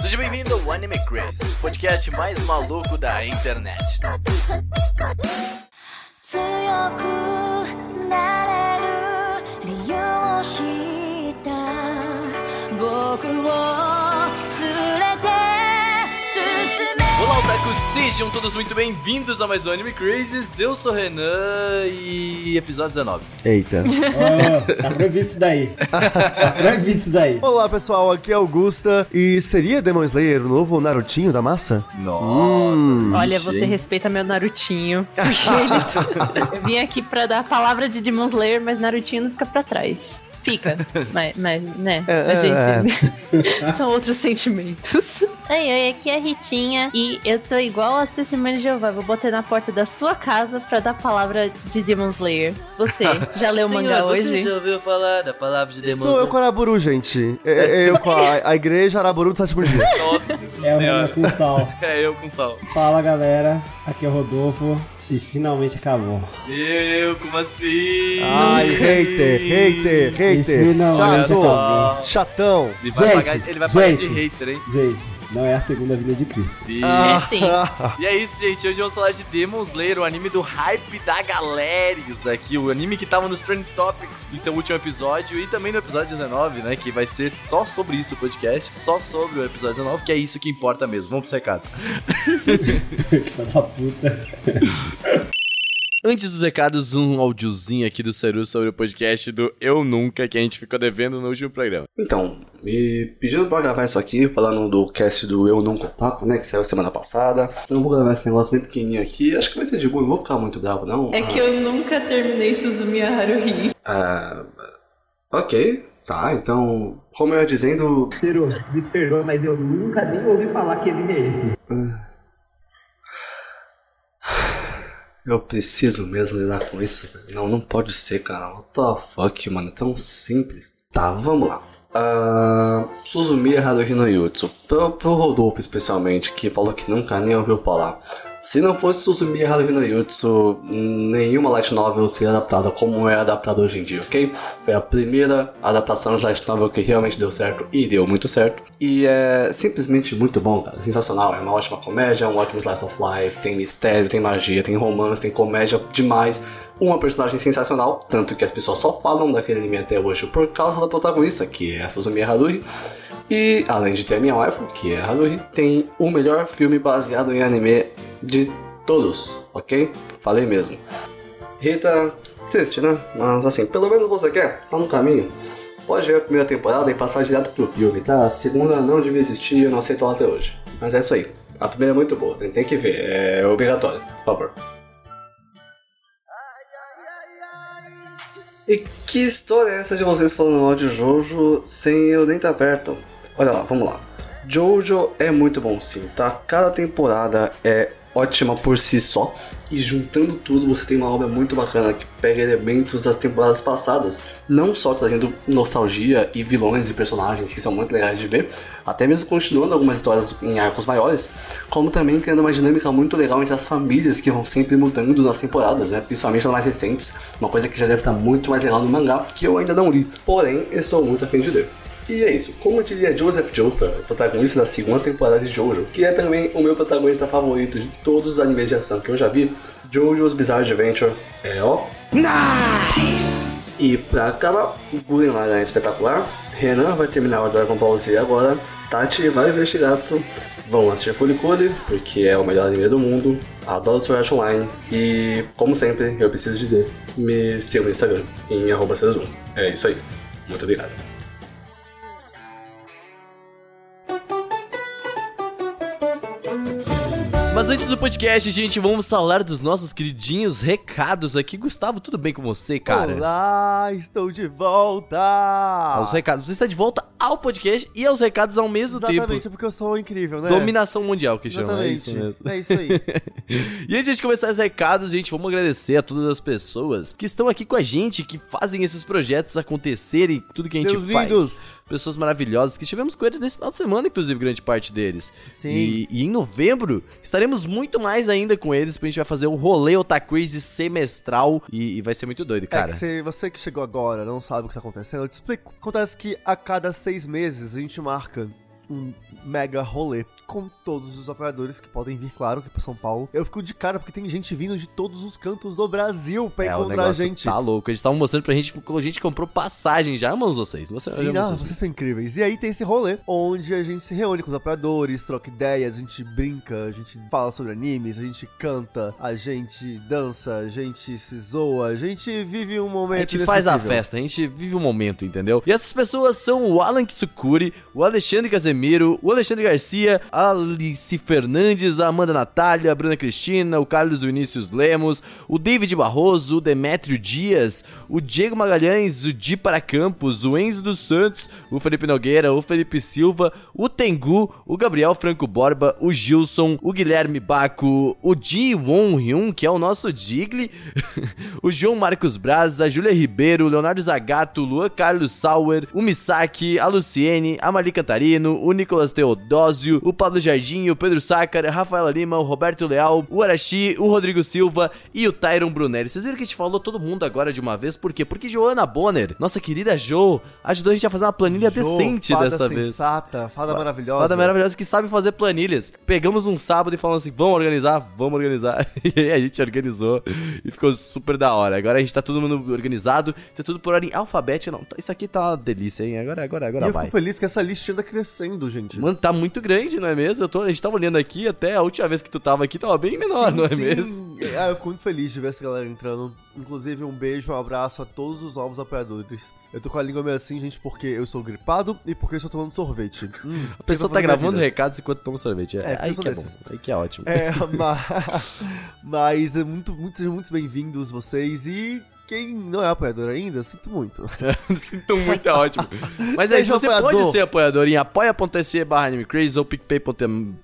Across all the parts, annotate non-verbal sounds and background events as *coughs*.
Seja bem-vindo ao Anime Crazy, o podcast mais maluco da internet. 強く Sejam todos muito bem-vindos a mais um Anime Crazes. Eu sou o Renan e episódio 19. Eita. Oh, *laughs* tá proibido isso daí. Tá proibido isso daí. Olá pessoal, aqui é Augusta. E seria Demon Slayer o novo Narutinho da massa? Nossa! Hum. Olha, você respeita meu Narutinho. *laughs* Porque ele- Eu vim aqui pra dar a palavra de Demon Slayer, mas Narutinho não fica pra trás. Fica, *laughs* mas, mas né, É, a é, gente... *laughs* São outros sentimentos. Oi, oi, aqui é a Ritinha e eu tô igual as testemunhas de Jeová. Vou bater na porta da sua casa pra dar a palavra de Demon Slayer. Você, *laughs* já leu o mangá hoje? ouviu falar da palavra de Sou eu com Araburu, gente. É, é eu com a, a igreja Araburu do sétimo dia. Nossa É o com sal. É eu com sal. Fala galera, aqui é o Rodolfo e finalmente acabou. Eu, como assim? Ai, hater, hater, hater. Finalmente Chato. acabou. Chatão. Ele vai, Gente, pagar, ele vai pagar de hater, hein? Gente, não é a segunda vida de Cristo. E... É sim. E é isso, gente. Hoje vamos falar de Demon Slayer, o anime do hype da galeres aqui. O anime que tava nos Trend Topics em seu último episódio e também no episódio 19, né? Que vai ser só sobre isso o podcast. Só sobre o episódio 19, que é isso que importa mesmo. Vamos pros recados. *laughs* Filha da puta. *laughs* Antes dos recados, um áudiozinho aqui do Seru sobre o podcast do Eu Nunca, que a gente ficou devendo no último programa. Então, me pediram pra gravar isso aqui, falando do cast do Eu Não Contato, né, que saiu semana passada. Então eu vou gravar esse negócio bem pequenininho aqui, acho que vai ser de boa, não vou ficar muito bravo não. É que eu nunca terminei Suzumiya Haruhi. Ah, ok, tá, então, como eu ia dizendo, Ciro, me perdoa, mas eu nunca nem ouvi falar que ele é esse. Eu preciso mesmo lidar com isso, velho. Não, não pode ser, cara. What the fuck, mano, é tão simples. Tá, vamos lá. Ah, Suzumiya Haruhi no Yutsu. Pro, pro Rodolfo, especialmente, que falou que nunca nem ouviu falar. Se não fosse Suzumiya Haruhi no Yutsu, nenhuma light novel seria adaptada como é adaptada hoje em dia, ok? Foi a primeira adaptação de light novel que realmente deu certo e deu muito certo. E é simplesmente muito bom, cara. Sensacional. É uma ótima comédia, um ótimo slice of life, tem mistério, tem magia, tem romance, tem comédia demais. Uma personagem sensacional, tanto que as pessoas só falam daquele anime até hoje por causa da protagonista, que é a Suzumiya Haruhi. E além de ter a minha waifu, que é a Haruhi, tem o melhor filme baseado em anime de todos, ok? Falei mesmo. Rita, triste, né? Mas assim, pelo menos você quer, tá no caminho. Pode ver a primeira temporada e passar direto pro filme, tá? A segunda não devia existir, eu não aceito ela até hoje. Mas é isso aí. A primeira é muito boa, tem, tem que ver, é obrigatório, por favor. E que história é essa de vocês falando mal de Jojo sem eu nem estar perto? Olha lá, vamos lá. Jojo é muito bom sim, tá? Cada temporada é ótima por si só. E juntando tudo, você tem uma obra muito bacana que pega elementos das temporadas passadas, não só trazendo nostalgia e vilões e personagens que são muito legais de ver, até mesmo continuando algumas histórias em arcos maiores, como também criando uma dinâmica muito legal entre as famílias que vão sempre mudando nas temporadas, né? principalmente nas mais recentes, uma coisa que já deve estar muito mais legal no mangá, que eu ainda não li, porém estou muito afim de ler. E é isso, como diria Joseph Joestar, protagonista da segunda temporada de Jojo, que é também o meu protagonista favorito de todos os animes de ação que eu já vi, Jojo's Bizarre Adventure é ó. Nice! E pra acabar, Gurren Lagann é espetacular, Renan vai terminar o Dragon Ball Z agora, Tati vai ver Shigatsu, vão assistir Furikuri, porque é o melhor anime do mundo, adoro Sword Art Online, e como sempre, eu preciso dizer, me siga no Instagram, em arroba. É isso aí, muito obrigado. Mas antes do podcast, gente, vamos falar dos nossos queridinhos recados aqui. Gustavo, tudo bem com você, cara? Olá, estou de volta! Aos recados. Você está de volta ao podcast e aos recados ao mesmo Exatamente, tempo. é porque eu sou incrível, né? Dominação mundial que chama, é Exatamente. isso mesmo. É isso aí. *laughs* e antes de começar os recados, gente, vamos agradecer a todas as pessoas que estão aqui com a gente, que fazem esses projetos acontecerem, tudo que a gente Seus faz. lindos. Pessoas maravilhosas que estivemos com eles nesse final de semana, inclusive, grande parte deles. Sim. E, e em novembro estaremos muito mais ainda com eles, porque a gente vai fazer o rolê Otaquiz semestral e, e vai ser muito doido, É cara. que se você que chegou agora não sabe o que está acontecendo, eu te explico. Acontece que a cada seis meses a gente marca um mega rolê com todos os operadores que podem vir, claro, aqui pra São Paulo. Eu fico de cara porque tem gente vindo de todos os cantos do Brasil pra É, encontrar a negócio gente. tá louco. Eles estavam mostrando pra gente, a gente comprou passagem já. Amamos vocês. Você, Sim, não, vocês. vocês são incríveis. E aí tem esse rolê onde a gente se reúne com os operadores, troca ideias, a gente brinca, a gente fala sobre animes, a gente canta, a gente dança, a gente se zoa, a gente vive um momento A gente faz a festa, a gente vive o momento, entendeu? E essas pessoas são o Alan Kitsukuri, o Alexandre Casemiro, o Alexandre Garcia, Alice Fernandes, a Amanda Natália, a Bruna Cristina, o Carlos Vinícius Lemos, o David Barroso, o Demétrio Dias, o Diego Magalhães, o Di para Campos, o Enzo dos Santos, o Felipe Nogueira, o Felipe Silva, o Tengu, o Gabriel Franco Borba, o Gilson, o Guilherme Baco, o Ji Won Hyun, que é o nosso Digli, *laughs* o João Marcos Braz, a Júlia Ribeiro, o Leonardo Zagato, o Luan Carlos Sauer, o Misaki, a Luciene, a Mali Cantarino, o Nicolas Teodósio, o Pablo Jardim, o Pedro Sácar, a Rafaela Lima, o Roberto Leal, o Arashi, o Rodrigo Silva e o Tyron Brunelli. Vocês viram que a gente falou todo mundo agora de uma vez? Por quê? Porque Joana Bonner, nossa querida Jo, ajudou a gente a fazer uma planilha Jô, decente fada dessa vez. sensata, fada maravilhosa. Fada maravilhosa que sabe fazer planilhas. Pegamos um sábado e falamos assim: vamos organizar? Vamos organizar. *laughs* E aí a gente organizou e ficou super da hora. Agora a gente tá todo mundo organizado, tá tudo por ordem alfabética. Não, tá- isso aqui tá uma delícia, hein? Agora, agora, E agora eu vai. fico feliz que essa lista anda crescendo, gente. Mano, tá muito grande, não é mesmo? Tô, a gente tava olhando aqui, até a última vez que tu tava aqui tava bem menor, Sim, não é sim. mesmo? Ah, eu fico muito feliz de ver essa galera entrando. Inclusive, um beijo, um abraço a todos os novos apoiadores. Eu tô com a língua meio assim, gente, porque eu sou gripado e porque eu estou tomando sorvete. Hum, A pessoa tá gravando recados enquanto toma sorvete. É, É, aí que é bom. Aí que é ótimo. É, *laughs* mas, mas é muito, muito, sejam muito bem-vindos vocês e quem não é apoiador ainda, sinto muito. *laughs* Sinto muito, é ótimo. *laughs* Mas é isso, Seja você apoiador. pode ser apoiador em apoia.se barra animecrazy ou picpay.me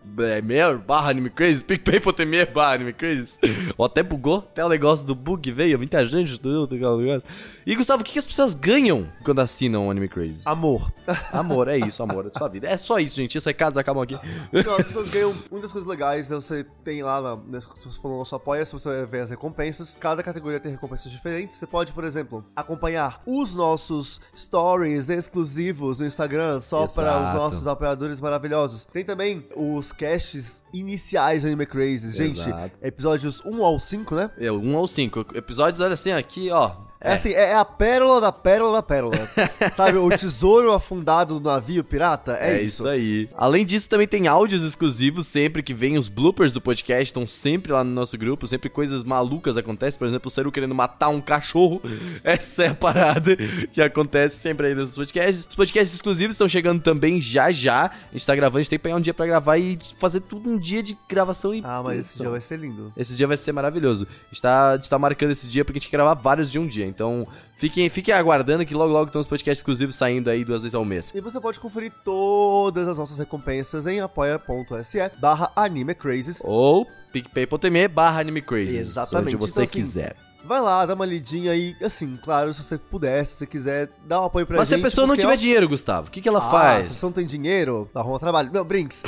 barra animecrazy, picpay.me barra animecrazy. Ó, até bugou, até o negócio do bug veio, muita gente aquele negócio. E Gustavo, o que, que as pessoas ganham quando assinam o Anime Crazy? Amor. *laughs* Amor, é isso, amor, é sua vida. É só isso, gente, os recados acabam aqui. Não, as pessoas ganham muitas coisas legais. né? Você tem lá, na, né, se você no nosso apoia, se você ver as recompensas, cada categoria tem recompensas diferentes. Você pode, por exemplo, acompanhar os nossos stories exclusivos no Instagram, só para os nossos apoiadores maravilhosos. Tem também os casts iniciais do Anime Crazy. Gente, Exato. episódios 1 ao 5, né? É, um ou cinco episódios, olha assim, aqui, ó. É, assim, é a pérola da pérola da pérola. *laughs* Sabe, o tesouro afundado do navio pirata? É, É, isso. aí. Além disso, também tem áudios exclusivos sempre que vem os bloopers do podcast, estão sempre lá no nosso grupo, sempre coisas malucas acontecem. Por exemplo, o Seru querendo matar um cachorro. *laughs* Essa é a parada que acontece sempre aí nesses podcasts. Os podcasts exclusivos estão chegando também já já. A gente tá gravando, a gente tem que pegar um dia pra gravar e fazer tudo um dia de gravação e. Ah, mas esse produção. dia vai ser lindo. Esse dia vai ser maravilhoso. A gente, tá, a gente tá marcando esse dia porque a gente quer gravar vários de um dia. Então, fiquem, fiquem aguardando que logo logo estão os podcasts exclusivos saindo aí duas vezes ao mês. E você pode conferir todas as nossas recompensas em apoia.se barra animecrazes. Ou picpay.me barra animecrazes. Exatamente. Onde você Então, assim, quiser. Vai lá, dá uma lidinha aí, assim, claro, se você puder, se você quiser, dá um apoio pra Mas se gente. a pessoa não tiver ó, dinheiro, Gustavo, o que, que ela ah, faz? se você não tem dinheiro, arruma trabalho. Não, brinks.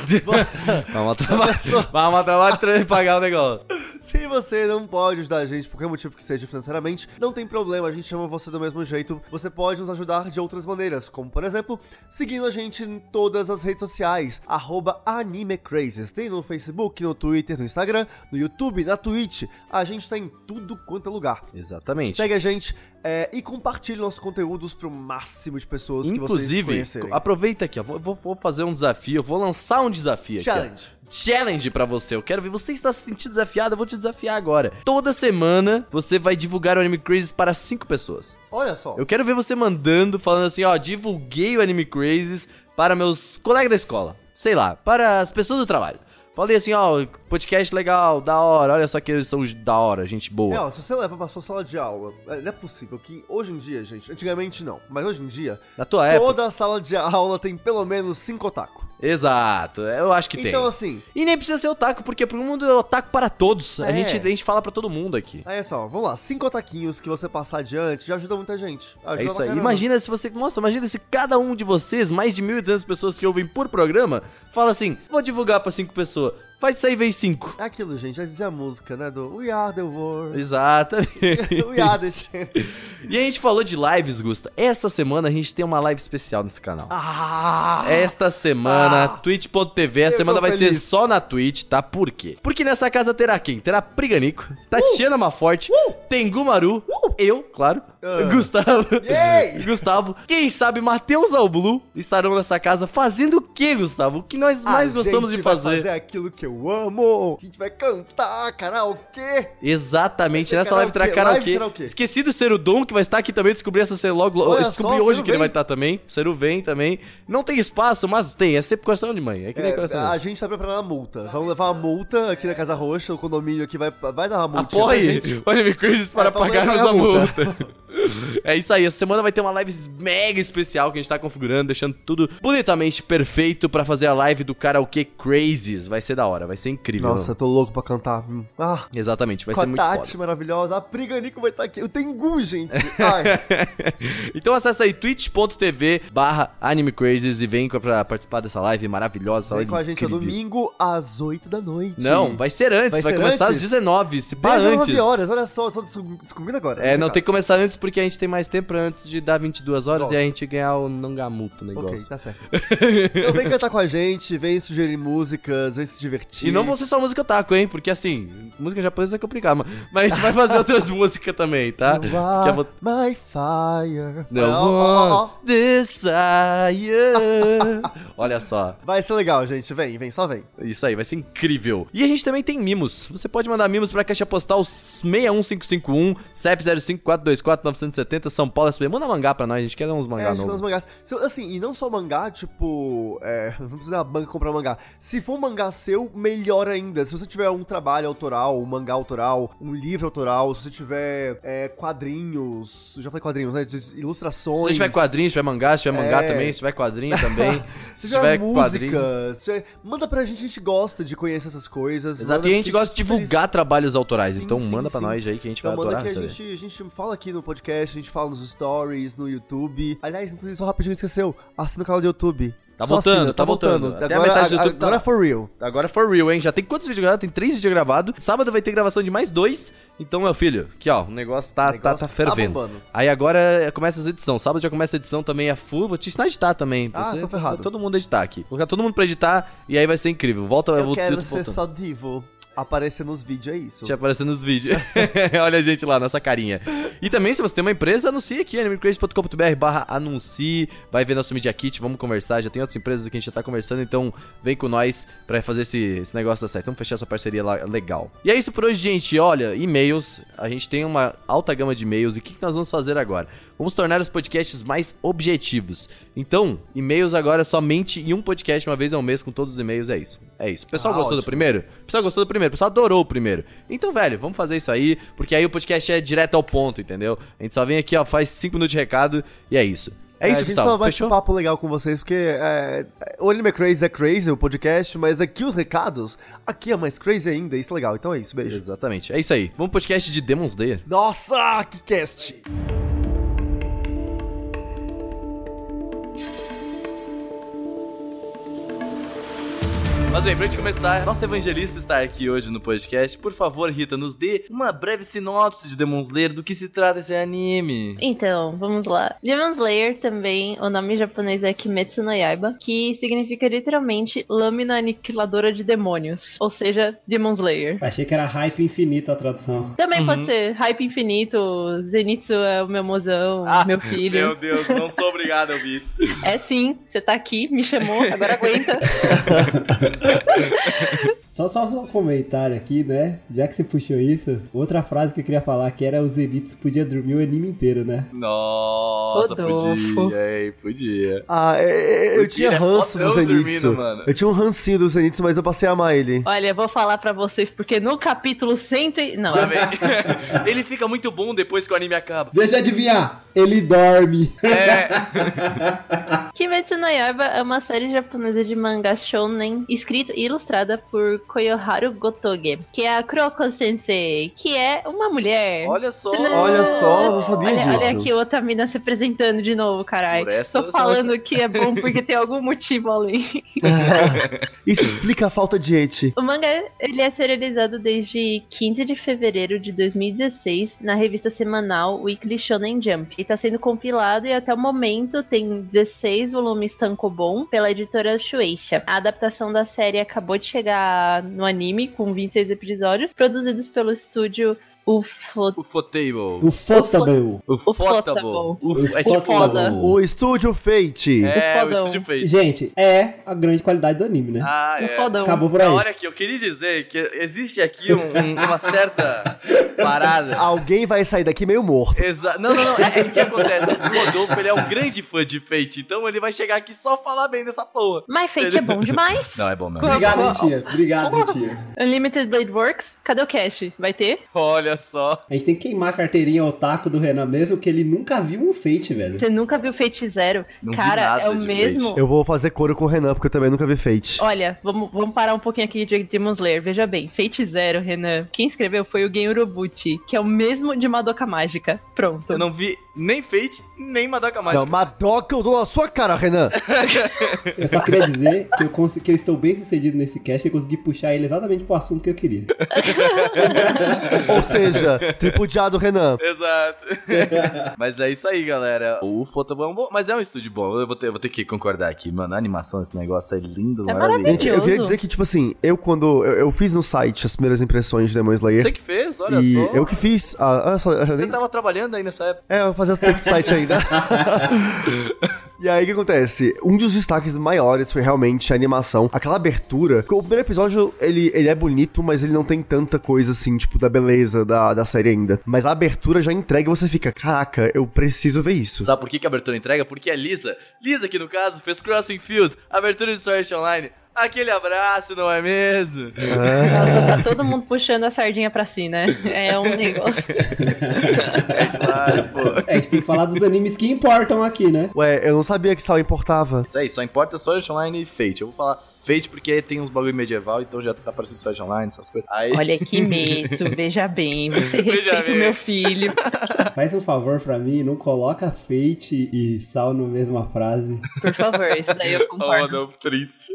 Vamos trabalhar. Vamos trabalhar pra pagar o negócio. Se você não pode ajudar a gente, por qualquer motivo que seja financeiramente, não tem problema, a gente chama você do mesmo jeito. Você pode nos ajudar de outras maneiras, como por exemplo, seguindo a gente em todas as redes sociais, arroba AnimeCrazes. Tem no Facebook, no Twitter, no Instagram, no YouTube, na Twitch. A gente tá em tudo quanto é lugar. Exatamente. Segue a gente é, e compartilhe nossos conteúdos pro máximo de pessoas que vocês Inclusive, conhecerem. aproveita aqui, ó. Vou, vou- fazer um desafio, vou lançar um desafio aqui. ó. Challenge. Challenge pra você. Eu quero ver você está se sentindo desafiado, eu vou te desafiar agora. Toda semana você vai divulgar o Anime Crazes para cinco pessoas. Olha só. Eu quero ver você mandando, falando assim, ó, divulguei o Anime Crazes para meus colegas da escola. Sei lá, para as pessoas do trabalho. Falei assim, ó, podcast legal, da hora, olha só que eles são da hora, gente boa. É, ó, se você leva pra sua sala de aula, é, não é possível que hoje em dia, gente, antigamente não, mas hoje em dia, Na tua época. toda sala de aula tem pelo menos cinco otaku. Exato, eu acho que tem. Então, assim, E nem precisa ser otaku, porque pro mundo é otaku para todos. A, É. gente, a gente fala pra todo mundo aqui. aí é só, vamos lá, cinco ataquinhos que você passar adiante já ajuda muita gente. Ajuda É isso aí. Imagina se você. Nossa, imagina se cada um de vocês, mais de 1.200 pessoas que ouvem por programa, fala assim: vou divulgar pra cinco pessoas. Faz aí vezes cinco. É aquilo, gente, já dizia a música, né? Do We Are the World. Exatamente. *laughs* We Are the. E a gente falou de lives, Gusta. Essa semana a gente tem uma live especial nesse canal. Ah! Esta semana, Ah. twitch.tv, a semana vai ser feliz. só na Twitch, tá? Por quê? Porque nessa casa terá quem? Terá Priganico, Tatiana Maforte, Tengu Maru, eu, claro, Ah. Gustavo, Yay! *laughs* Gustavo, quem sabe Matheus Alblu estarão nessa casa fazendo o que, Gustavo? O que nós mais A gostamos de fazer? fazer aquilo que eu amo. A gente vai cantar karaokê. Exatamente, nessa live terá karaokê, karaokê. Esqueci do Ser o Dom, que vai estar aqui também, descobri essa semana logo, Olha descobri só, hoje que ele vai vem. estar também, Seru vem também. Não tem espaço, mas tem, é sempre coração de mãe, é que nem É, coração a gente tá preparando a multa. Vamos levar uma multa aqui na Casa Roxa, o condomínio aqui vai, vai dar uma multa. Apoie o Anime Crazes para É, pagarmos pagar a a multa. *laughs* *laughs* É isso aí, essa semana vai ter uma live mega especial que a gente tá configurando, deixando tudo bonitamente perfeito pra fazer a live do karaokê Crazes. Vai ser da hora, vai ser incrível. Nossa, eu tô louco pra cantar. Ah, Exatamente, vai ser a muito Tati foda. maravilhosa. A Priganico vai estar aqui. O Tengu, gente. *laughs* Então acessa aí twitch.tv barra Anime Crazes e vem pra participar dessa live maravilhosa. essa Vem live com a gente incrível. domingo às 8 da noite. Não, vai ser antes, vai, Vai ser começar antes? às 19, se pá 19 antes. horas, olha só, só descobrindo agora. É, não tem que começar antes porque a gente tem mais tempo antes de dar 22 horas Gosto. e a gente ganhar o Nangamuto Ok, negócio. tá certo. então vem cantar com a gente, vem sugerir músicas, vem se divertir. E não vão ser só música taco, hein? Porque assim, música japonesa é complicado, mas- mas a gente vai fazer outras *laughs* músicas também, tá? Vou- my fire. No ó, ó. one desire. *laughs* Olha só. Vai ser legal, gente. Vem, vem, só vem. Isso aí, vai ser incrível. E a gente também tem mimos. Você pode mandar mimos pra caixa postal 61551 CEP 05424 São Paulo SB. Manda mangá pra nós, a gente quer uns É, mangá gente dá uns mangás. Assim, e não só mangá, tipo. É, *laughs* não precisa da banca comprar mangá. Se for um mangá seu, melhor ainda. Se você tiver um trabalho autoral, um mangá autoral, um livro autoral, se você tiver é, quadrinhos. Já falei quadrinhos, né? Ilustrações. Se tiver quadrinho, se tiver mangá, se tiver mangá É. também, se tiver quadrinho também. *laughs* Se se tiver tiver música, quadrinho. se tiver- manda pra gente, a gente gosta de conhecer essas coisas. Exato, manda e a gente gosta de divulgar trabalhos autorais, Sim, então sim, manda pra sim. nós aí que a gente Então vai manda adorar que a gente, a gente fala aqui no podcast, a gente fala nos stories, no YouTube. Aliás, inclusive, só rapidinho esqueceu, assina o canal do YouTube. Tá Só voltando, assina, tá voltando. Até a Agora, metade do YouTube tá agora lá. for real. Agora for real, hein? Já tem quantos vídeos gravados? Tem três vídeos gravados. Sábado vai ter gravação de mais dois. Então, meu filho, aqui ó, o negócio tá, O negócio tá, tá tá fervendo. bombando. Aí agora começa as edições. Sábado já começa a edição também a full. Vou te ensinar a editar também. Ah, você, tô ferrado. todo mundo editar aqui. Vou colocar todo mundo pra editar e aí vai ser incrível. Volta, Eu vou quero tudo ser voltando. só divo. Aparecer nos vídeos, é isso. Te aparecendo nos vídeos. *laughs* Olha a gente lá, nossa carinha. E também, se você tem uma empresa, anuncie aqui, animecrazy.com.br barra anuncie. Vai ver nosso Media Kit, vamos conversar. Já tem outras empresas que a gente já tá conversando, então vem com nós pra fazer esse, esse negócio dar certo. Vamos fechar essa parceria lá, legal. E é isso por hoje, gente. Olha, e-mails. A gente tem uma alta gama de e-mails. E o que, que nós vamos fazer agora? Vamos tornar os podcasts mais objetivos. Então, e-mails agora somente em um podcast uma vez ao mês com todos os e-mails. É isso. É isso. O pessoal Ah, gostou do ótimo. primeiro? O pessoal gostou do primeiro, o pessoal adorou o primeiro. Então, velho, vamos fazer isso aí, porque aí o podcast é direto ao ponto, entendeu? A gente só vem aqui, ó, faz 5 minutos de recado e é isso. É isso, a gente Gustavo. só vai Fechou? um papo legal com vocês, porque é, o Anime Crazy é crazy, o podcast, mas aqui os recados, aqui é mais crazy ainda, isso é legal. Então é isso, beijo. Exatamente. É isso aí. Vamos pro podcast de Demon Slayer. Nossa, que cast! Mas bem, pra gente começar, nossa evangelista está aqui hoje no podcast. Por favor, Rita, nos dê uma breve sinopse de Demon Slayer do que se trata esse anime. Então, vamos lá. Demon Slayer também, o nome japonês é Kimetsu no Yaiba, que significa literalmente lâmina aniquiladora de demônios, ou seja, Demon Slayer. Achei que era hype infinito a tradução. Também Uhum. pode ser Hype Infinito, Zenitsu é o meu mozão, Ah, meu filho. Deus, não sou obrigado a ouvir isso. É sim, você tá aqui, me chamou, agora aguenta. *laughs* *laughs* Só, só um comentário aqui, né? Já que você puxou isso, outra frase que eu queria falar que era o Zenitsu podia dormir o anime inteiro, né? Nossa, Rodolfo. podia, hein? Podia. Ah, é, é, eu O tinha é ranço do fodão Zenitsu. dormindo, mano. Eu tinha um rancinho do Zenitsu, mas eu passei a amar ele. Olha, eu vou falar pra vocês, porque no capítulo 100 e... Não, Tá? *laughs* Ele fica muito bom depois que o anime acaba. Deixa eu adivinhar, ele dorme. É, *laughs* Kimetsu no Yaiba é uma série japonesa de mangá shounen escrito e ilustrada por Koyoharu Gotoge, que é a Kuroko Sensei, que é uma mulher. Olha só. Olha só, não sabia Olha, disso. olha aqui outra mina se apresentando de novo, caralho. Tô falando que é bom porque tem algum motivo além. *laughs* Isso explica a falta de eti. O manga ele é serializado desde 15 de fevereiro de 2016 na revista semanal Weekly Shonen Jump. E tá sendo compilado e até o momento tem 16 volumes tankobon pela editora Shueisha. A adaptação da série acabou de chegar no anime com 26 episódios, produzidos pelo estúdio UFO. O Fotable. O Fotable. O Ufotable. Fotable. O É tipo foda. O estúdio Fate. É, o fodão. estúdio feito. Gente, é a grande qualidade do anime, né? Ah, O é. fodão. Acabou por aí. Não, olha aqui, eu queria dizer que existe aqui um- um- uma certa parada. *laughs* Alguém vai sair daqui meio morto. Exa não, não, não. É, é o que acontece? O Rodolfo ele é um grande fã de Fate, então ele vai chegar aqui só falar bem dessa porra. Mas Fate é bom demais. Não, é bom mesmo. Obrigado, tia. Obrigado, tia. Unlimited Blade Works, cadê o cash? Vai ter? Olha só. A gente tem que queimar a carteirinha otaku do Renan mesmo, que ele nunca viu um Fate, velho. Você nunca viu Fate Zero? Não vi Cara, nada é o de mesmo. Fate. Eu vou fazer coro com o Renan, porque eu também nunca vi Fate. Olha, vamos, vamos parar um pouquinho aqui de Demon Slayer. Veja bem, Fate Zero, Renan. Quem escreveu foi o Gen Urobuchi, que é o mesmo de Madoka Mágica. Pronto. Eu não vi nem Fate, nem Madoka Não, Mágica. Madoka eu dou na sua cara, Renan. Eu só queria dizer que eu, que eu estou bem sucedido nesse cast e consegui puxar ele exatamente pro assunto que eu queria. *laughs* Ou seja, tripudiado Renan. Exato. *laughs* mas é isso aí, galera. O Fotable é um bom, mas é um estúdio bom. Eu vou ter, vou ter que concordar aqui, mano. A animação desse negócio é lindo, É maravilhoso. Gente, eu queria dizer que, tipo assim, eu quando. Eu, eu fiz no site as primeiras impressões de Demon Slayer. Você que fez, olha e só. eu que fiz. Olha só, eu Você nem- tava trabalhando aí nessa época. É, eu fazia texto pro site ainda. *laughs* e aí, o que acontece? Um dos destaques maiores foi realmente a animação. Aquela abertura. O primeiro episódio, ele, ele é bonito, mas ele não tem tanta coisa assim, tipo, da beleza da, da série ainda. Mas a abertura já entrega e você fica, caraca, eu preciso ver isso. Sabe por que, que a abertura entrega? Porque a Lisa, Lisa aqui no caso, fez Crossing Field, abertura de Sword Online. Aquele abraço, não é mesmo? Nossa, tá *laughs* todo mundo puxando a sardinha pra si, né? É um negócio. *laughs* É claro, pô. É, a gente tem que falar dos animes que importam aqui, né? Ué, eu não sabia que Sal importava. Isso aí, só importa Sword Online e Fate. Eu vou falar Fate porque tem uns bagulho medieval, então já tá parecendo Sword Online, essas coisas. Aí, Olha que *laughs* medo, veja bem. Você Veja respeita bem. o meu filho. Faz um favor pra mim, não coloca Fate e Sal na mesma frase. Por favor, isso daí eu Oh, concordo. não, triste.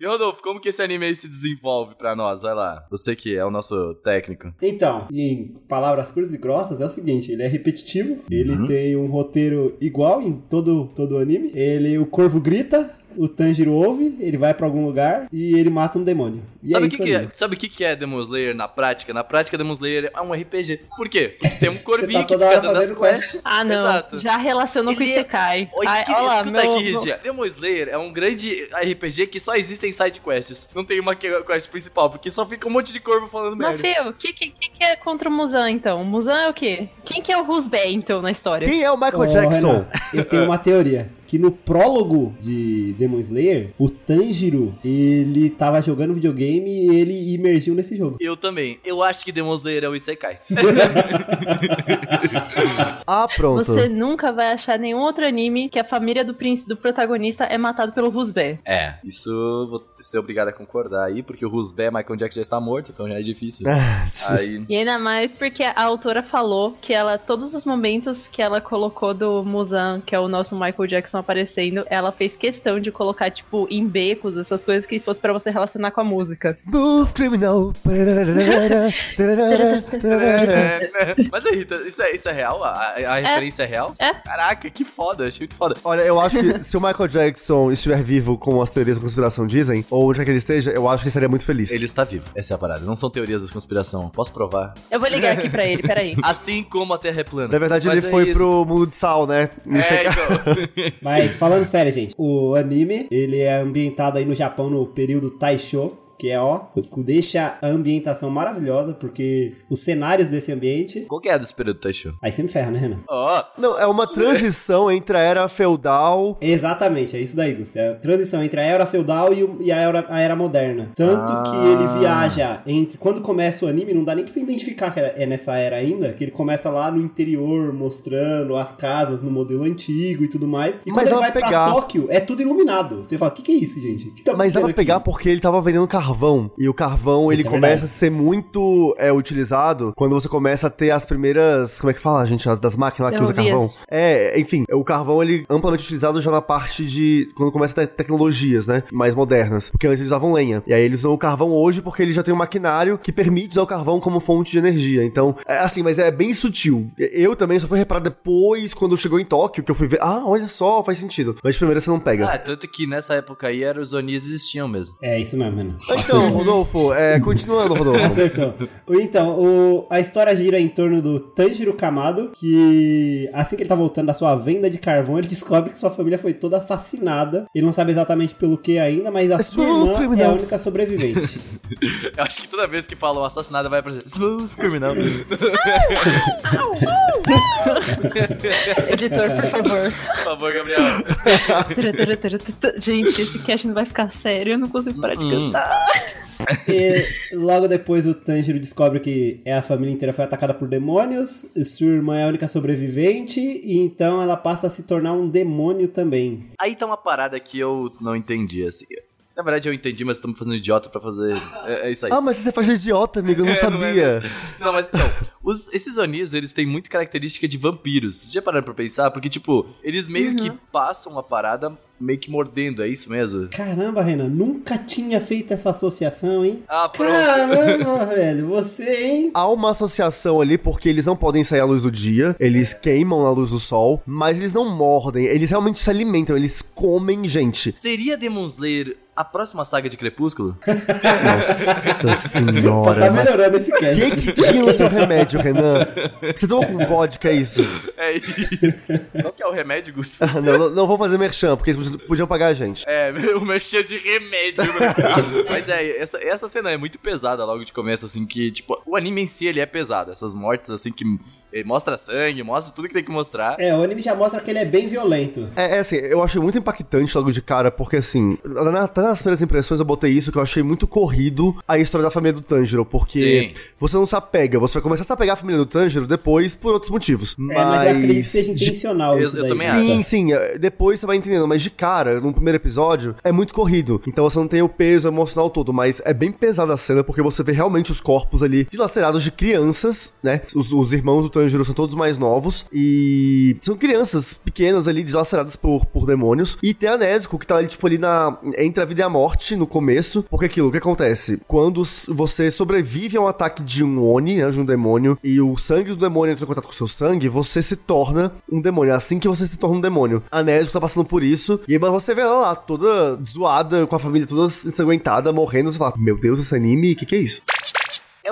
E Rodolfo, como que esse anime aí se desenvolve pra nós? Vai lá. Você que é o nosso técnico. Então, em palavras curtas e grossas, é o seguinte, ele é repetitivo, ele tem um roteiro igual em todo, todo o anime. Ele, o corvo grita, o Tanjiro ouve, ele vai pra algum lugar e ele mata um demônio. E sabe é o que, isso que é? Sabe o que, que é Demon Slayer na prática? Na prática, Demon Slayer é um RPG. Por quê? Porque tem um *laughs* corvinho tá que fica dando as quests. Ah, não. Exato. Já relacionou com o Ele é- Isekai. Ai, esqui- olha lá, escuta meu- aqui, Regia. Demon Slayer é um grande RPG que só existe em side quests. Não tem uma que- quest principal, porque só fica um monte de corvo falando Mas, merda. Fio, o que, que, que é contra o Musan, então? O Musan é o quê? Quem que é o Rusbé, então, na história? Quem é o Michael Ô, Jackson? Renan, eu tenho uma teoria. Que no prólogo de Demon Slayer, o Tanjiro, ele tava jogando videogame e ele imergiu nesse jogo. Eu também. Eu acho que Demon Slayer é o Isekai. *laughs* Ah, pronto. Você nunca vai achar nenhum outro anime que a família do príncipe do protagonista é matado pelo Rusbé. É, isso eu vou ser obrigado a concordar aí, porque o Rusbé, Michael Jackson já está morto, então já é difícil. *laughs* Ah, aí, E ainda mais porque a autora falou que ela, todos os momentos que ela colocou do Musan, que é o nosso Michael Jackson aparecendo, ela fez questão de colocar, tipo, em becos, essas coisas que fosse pra você relacionar com a música. Smooth criminal. Mas aí, Rita, isso é, isso é real? A, a- a referência é real? É. Caraca, que foda, achei muito foda. Olha, eu acho que se o Michael Jackson estiver vivo, como as teorias da conspiração dizem, ou onde quer que ele esteja, eu acho que ele seria muito feliz. Ele está vivo, essa é a parada. Não são teorias da conspiração, posso provar. Eu vou ligar aqui pra ele, peraí. Assim como a Terra é plana. Na verdade, Mas ele é foi isso. pro mundo de sal, né? Isso É, é- então. *laughs* Mas falando sério, gente, o anime, ele é ambientado aí no Japão no período Taisho, que é ó, deixa a ambientação maravilhosa, porque os cenários desse ambiente. Qual que é a do Espírito? Aí você me ferra, né, Renan? Ó, Não, é uma transição entre a era feudal. Exatamente, é isso daí, Gusto. É a transição entre a era feudal e, o- e a, era, a era moderna. Tanto que ele viaja entre. Quando começa o anime, não dá nem pra você identificar que é nessa era ainda, que ele começa lá no interior, mostrando as casas no modelo antigo e tudo mais. E Mas quando ele ela vai pegar- pra Tóquio, é tudo iluminado. Você fala, o que, que é isso, gente? Que tá Mas acontecendo pegar aqui?" porque ele tava vendendo carvão. E o carvão, ele Isso é começa verdade. a ser muito é, utilizado quando você começa a ter as primeiras. Como é que fala, gente? As das máquinas lá que usa carvão. É, enfim, o carvão ele é amplamente utilizado já na parte de. Quando começa a ter tecnologias, né? Mais modernas. Porque antes eles usavam lenha. E aí eles usam o carvão hoje porque ele já tem um maquinário que permite usar o carvão como fonte de energia. Então, é assim, mas é bem sutil. Eu também só fui reparar depois, quando chegou em Tóquio, que eu fui ver. Ah, olha só, faz sentido. Mas de primeira você não pega. ah, tanto que nessa época aí era, os Onis existiam mesmo. É isso mesmo. Então, Rodolfo, é, continuando, Rodolfo. Acertou. Então, o- a história gira em torno do Tanjiro Kamado, que assim que ele tá voltando da sua venda de carvão, ele descobre que sua família foi toda assassinada. Ele não sabe exatamente pelo que ainda, mas a sua Smooth irmã é criminal. a única sobrevivente. *laughs* Eu acho que toda vez que falam assassinado vai aparecer Smooth Criminal. *laughs* Editor, por favor. Por favor, Gabriel. Gente, esse cast não vai ficar sério, eu não consigo parar de Hum. cantar. E logo depois o Tanjiro descobre que é a família inteira foi atacada por demônios, e sua irmã é a única sobrevivente, e então ela passa a se tornar um demônio também. Aí tá uma parada que eu não entendi, assim. Na verdade eu entendi, mas tô me fazendo idiota pra fazer. É, é isso aí. Ah, mas você faz idiota, amigo, eu não *laughs* É, não é sabia. mesmo. Não, mas então, os- esses Onis, eles têm muita característica de vampiros. Vocês já pararam pra pensar? Porque, tipo, eles meio que passam a parada meio que mordendo, é isso mesmo? Caramba, Renan, nunca tinha feito essa associação, hein? Ah, pronto. Caramba, *laughs* velho, você, hein? Há uma associação ali porque eles não podem sair à luz do dia, eles queimam na luz do sol, mas eles não mordem, eles realmente se alimentam, eles comem gente. Seria Demon Slayer a próxima saga de Crepúsculo? *laughs* Nossa Só tá senhora. mas melhorando esse O cast. que que tinha no seu remédio, Renan? Você tomou com vodka, é isso? É isso. *laughs* Qual que é o remédio, Gus? Não, não, não vou fazer merchan, porque eles podiam pagar a gente. É, *laughs* o mexer de remédio. *laughs* Mas é, essa, essa cena é muito pesada logo de começo, assim, que, tipo, o anime em si, ele é pesado. Essas mortes, assim, que eh, mostra sangue, mostra tudo que tem que mostrar. É, o anime já mostra que ele é bem violento. É, é assim, eu achei muito impactante logo de cara, porque assim, na- até nas primeiras impressões eu botei isso, que eu achei muito corrido a história da família do Tanjiro, porque Sim. você não se apega, você vai começar a se apegar a família do Tanjiro depois por outros motivos. É, mas eu acredito que seja de- intencional Eu- isso eu daí. também Sim, sim, é, depois você vai entendendo, mas de cara, no primeiro episódio, é muito corrido. Então você não tem o peso emocional todo, mas é bem pesada a cena porque você vê realmente os corpos ali dilacerados de crianças, né? Os, os irmãos do Tanjiro são todos mais novos e são crianças pequenas ali dilaceradas por, por demônios. E tem a Nezuko que tá ali, tipo, ali na, entre a vida e a morte no começo, porque aquilo, o que acontece? Quando você sobrevive a um ataque de um Oni, né, de um demônio, e o sangue do demônio entra em contato com o seu sangue, você se torna um demônio. É assim que você se torna um demônio. A Nezuko tá passando por isso, e aí você vê ela lá, toda zoada, com a família toda ensanguentada, morrendo, você fala, meu Deus, esse anime, o que que é isso?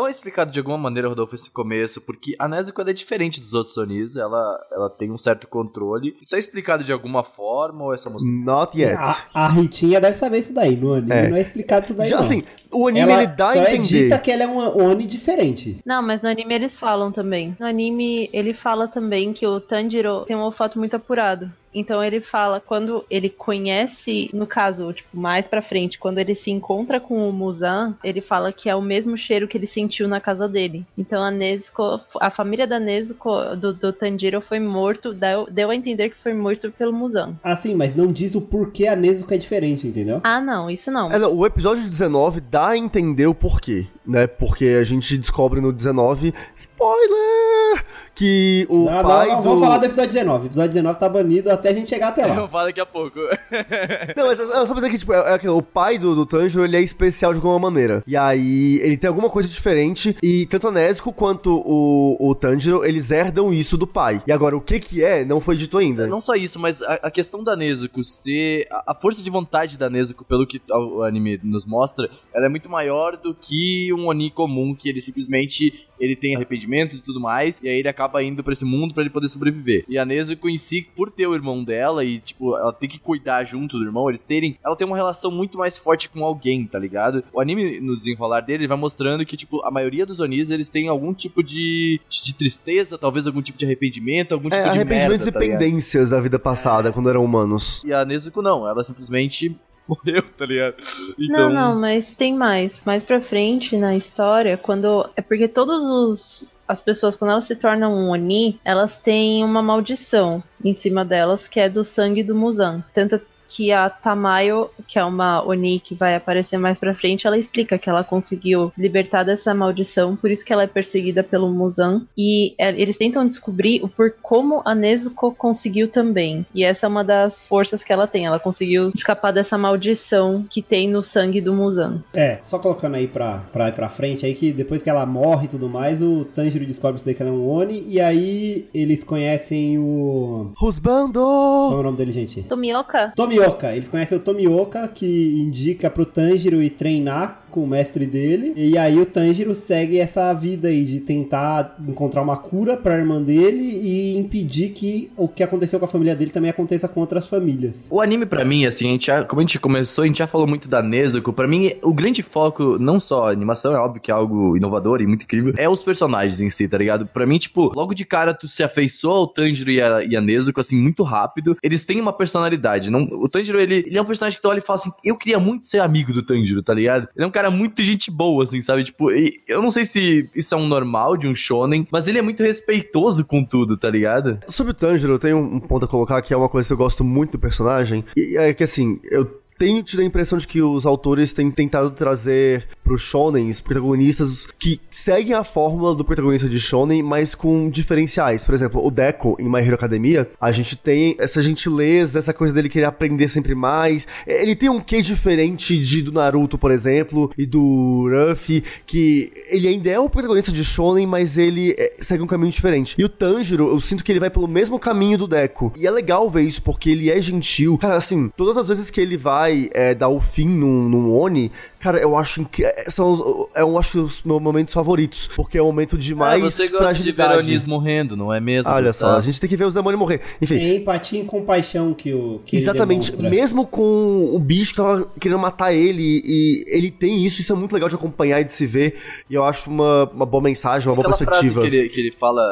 É explicado de alguma maneira, Rodolfo, esse começo, porque a Nezuko é diferente dos outros Onis, ela, ela tem um certo controle. Isso é explicado de alguma forma ou é só mostrado? Not yet. A, a Ritinha deve saber isso daí. No anime É. não é explicado isso daí, Já não. assim, o anime ela ele dá só a é entender. dita que ela é uma Oni diferente. Não, mas no anime eles falam também. No anime ele fala também que o Tanjiro tem um olfato muito apurado. Então ele fala quando ele conhece, no caso, tipo, mais pra frente, quando ele se encontra com o Muzan, ele fala que é o mesmo cheiro que ele sentiu na casa dele. Então a Nezuko, a família da Nezuko, do, do Tanjiro foi morto, deu, deu a entender que foi morto pelo Muzan. Assim, mas não diz o porquê a Nezuko é diferente, entendeu? Ah, não, isso não. É, não, o episódio 19 dá a entender o porquê, né? Porque a gente descobre no 19, spoiler, que o não, pai não, não, do... vamos falar do episódio 19. O episódio 19 tá banido até a gente chegar até Eu lá. vou falar daqui a pouco. *laughs* Não, mas é só dizer que, tipo, é, é o pai do, do Tanjiro, ele é especial de alguma maneira. E aí, ele tem alguma coisa diferente, e tanto a Nezuko quanto o, o Tanjiro, eles herdam isso do pai. E agora, o que que é, não foi dito ainda. Não só isso, mas a, a questão da Nezuko ser. A, a força de vontade da Nezuko, pelo que o, o anime nos mostra, ela é muito maior do que um Oni comum que ele simplesmente ele tem arrependimentos e tudo mais, e aí ele acaba indo pra esse mundo para ele poder sobreviver. E a Nezuko em si, por ter o irmão dela e, tipo, ela tem que cuidar junto do irmão, eles terem, ela tem uma relação muito mais forte com alguém, tá ligado? O anime, no desenrolar dele, ele vai mostrando que, tipo, a maioria dos Onis, eles têm algum tipo de, de tristeza, talvez algum tipo de arrependimento, algum tipo É, de arrependimentos merda, e tá pendências da vida passada, quando eram humanos. E a Nezuko não, ela simplesmente morreu, tá ligado? Então, Não, não, mas tem mais. Mais pra frente na história, quando. É porque todos os. As pessoas, quando elas se tornam um Oni, elas têm uma maldição em cima delas, que é do sangue do Muzan. Tanto que a Tamayo, que é uma Oni que vai aparecer mais pra frente, ela explica que ela conseguiu se libertar dessa maldição, por isso que ela é perseguida pelo Muzan. E é, eles tentam descobrir o por como a Nezuko conseguiu também. E essa é uma das forças que ela tem. Ela conseguiu escapar dessa maldição que tem no sangue do Muzan. É, só colocando aí pra, pra ir pra frente, aí que depois que ela morre e tudo mais, o Tanjiro descobre isso daí que ela é um Oni, e aí eles conhecem o... Qual Rusbando! é o nome dele, gente? Tomioka? Tomioka. Eles conhecem o Tomioka, que indica pro Tanjiro ir treinar com o mestre dele. E aí o Tanjiro segue essa vida aí de tentar encontrar uma cura pra irmã dele e impedir que o que aconteceu com a família dele também aconteça com outras famílias. O anime, pra mim, assim, a gente já, como a gente começou, a gente já falou muito da Nezuko. Pra mim, o grande foco, não só a animação, é óbvio que é algo inovador e muito incrível, é os personagens em si, tá ligado? Pra mim, tipo, logo de cara, tu se afeiçoa ao Tanjiro e a, e a Nezuko, assim, muito rápido. Eles têm uma personalidade. Não, o Tanjiro, ele, ele é um personagem que tu olha e fala assim, eu queria muito ser amigo do Tanjiro, tá ligado? Ele é um cara muito gente boa, assim, sabe? Tipo, eu não sei se isso é um normal de um shonen, mas ele é muito respeitoso com tudo, tá ligado? Sobre o Tanjiro, eu tenho um ponto a colocar que é uma coisa que eu gosto muito do personagem. E é que assim, eu tenho tido a impressão de que os autores têm tentado trazer pros shonens protagonistas que seguem a fórmula do protagonista de shonen, mas com diferenciais. Por exemplo, o Deco em My Hero Academia, a gente tem essa gentileza, essa coisa dele querer aprender sempre mais. Ele tem um quê diferente de do Naruto, por exemplo, e do Ruffy, que ele ainda é o protagonista de shonen, mas ele é, segue um caminho diferente. E o Tanjiro, eu sinto que ele vai pelo mesmo caminho do Deco. E é legal ver isso, porque ele é gentil. Cara, assim, todas as vezes que ele vai é, dar o fim num, num Oni, cara, eu acho que é, são os, é um, acho que os meus momentos favoritos, porque é o momento de mais ah, você gosta fragilidade. de ver Onis morrendo, não é mesmo? Olha só, a gente tem que ver os demônios morrer. Enfim, É empatia e compaixão que o que Exatamente, mesmo com o bicho que tava querendo matar ele, e ele tem isso, isso é muito legal de acompanhar e de se ver, e eu acho uma, uma boa mensagem, uma boa Aquela perspectiva. frase que ele, que ele fala,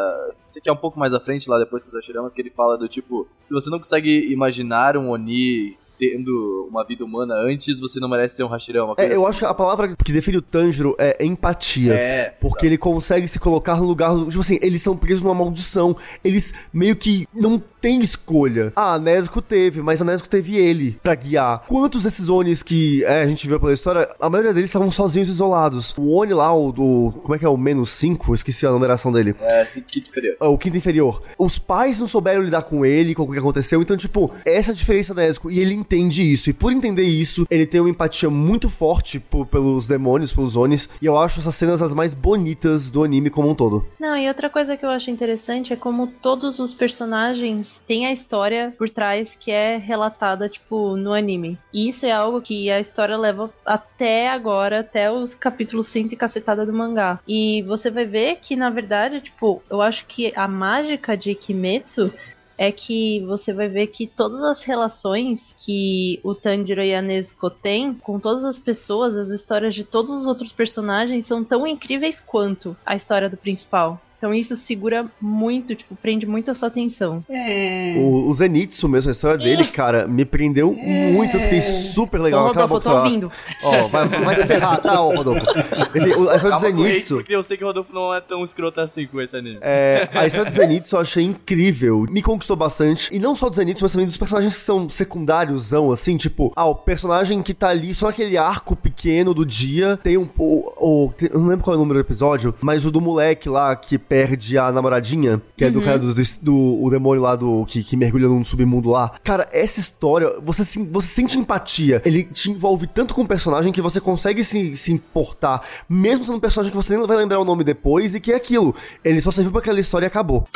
você quer um pouco mais à frente lá depois com os Hashiramas, que ele fala do tipo, se você não consegue imaginar um Oni tendo uma vida humana antes, você não merece ser um Hashirama. uma coisa É, eu assim. acho que a palavra que define o Tanjiro é empatia. É, Porque ele consegue se colocar no lugar. Tipo assim, eles são presos numa maldição. Eles meio que não têm escolha. Ah, a Nezuko teve, mas a Nezuko teve ele pra guiar. Quantos desses Onis que é, a gente viu pela história, a maioria deles estavam sozinhos, isolados. O Oni lá, o do. Como é que é? O menos 5? Esqueci a numeração dele. É, assim, que diferente. É, O quinto inferior. Os pais não souberam lidar com ele, com o que aconteceu. Então, tipo, essa é a diferença da Nezuko. E ele entende isso. E por entender isso, ele tem uma empatia muito forte por- pelos demônios, pelos Onis. E eu acho essas cenas as mais bonitas do anime como um todo. Não, e outra coisa que eu acho interessante é como todos os personagens têm a história por trás que é relatada, tipo, no anime. E isso é algo que a história leva até agora, até os capítulos 100 e cacetada do mangá. E você vai ver que, na verdade, tipo, eu acho que a mágica de Kimetsu é que você vai ver que todas as relações que o Tanjiro e a Nezuko têm com todas as pessoas, as histórias de todos os outros personagens são tão incríveis quanto a história do principal. Então isso segura muito, tipo, prende muito a sua atenção. É. O, o Zenitsu mesmo, a história dele, cara, me prendeu muito. Eu fiquei super legal. Ô, Rodolfo, boca, tô ouvindo. Ó, vai, vai se ferrar, tá, ô, Rodolfo? Enfim, o- a história do Calma Zenitsu. porque eu sei que o Rodolfo não é tão escroto assim com esse anime. É, a história do Zenitsu eu achei incrível. Me conquistou bastante. E não só do Zenitsu, mas também dos personagens que são secundáriosão, assim, tipo, ah, o personagem que tá ali só naquele arco pequeno do dia. Tem um. O, o- tem- eu não lembro qual é o número do episódio, mas o do moleque lá que perde a namoradinha, que é do cara do, do, do- o demônio lá do. Que, que mergulha num submundo lá. Cara, essa história, você, você sente empatia. Ele te envolve tanto com o personagem que você consegue se, se importar, mesmo sendo um personagem que você nem vai lembrar o nome depois, e que é aquilo. Ele só serviu pra aquela história e acabou.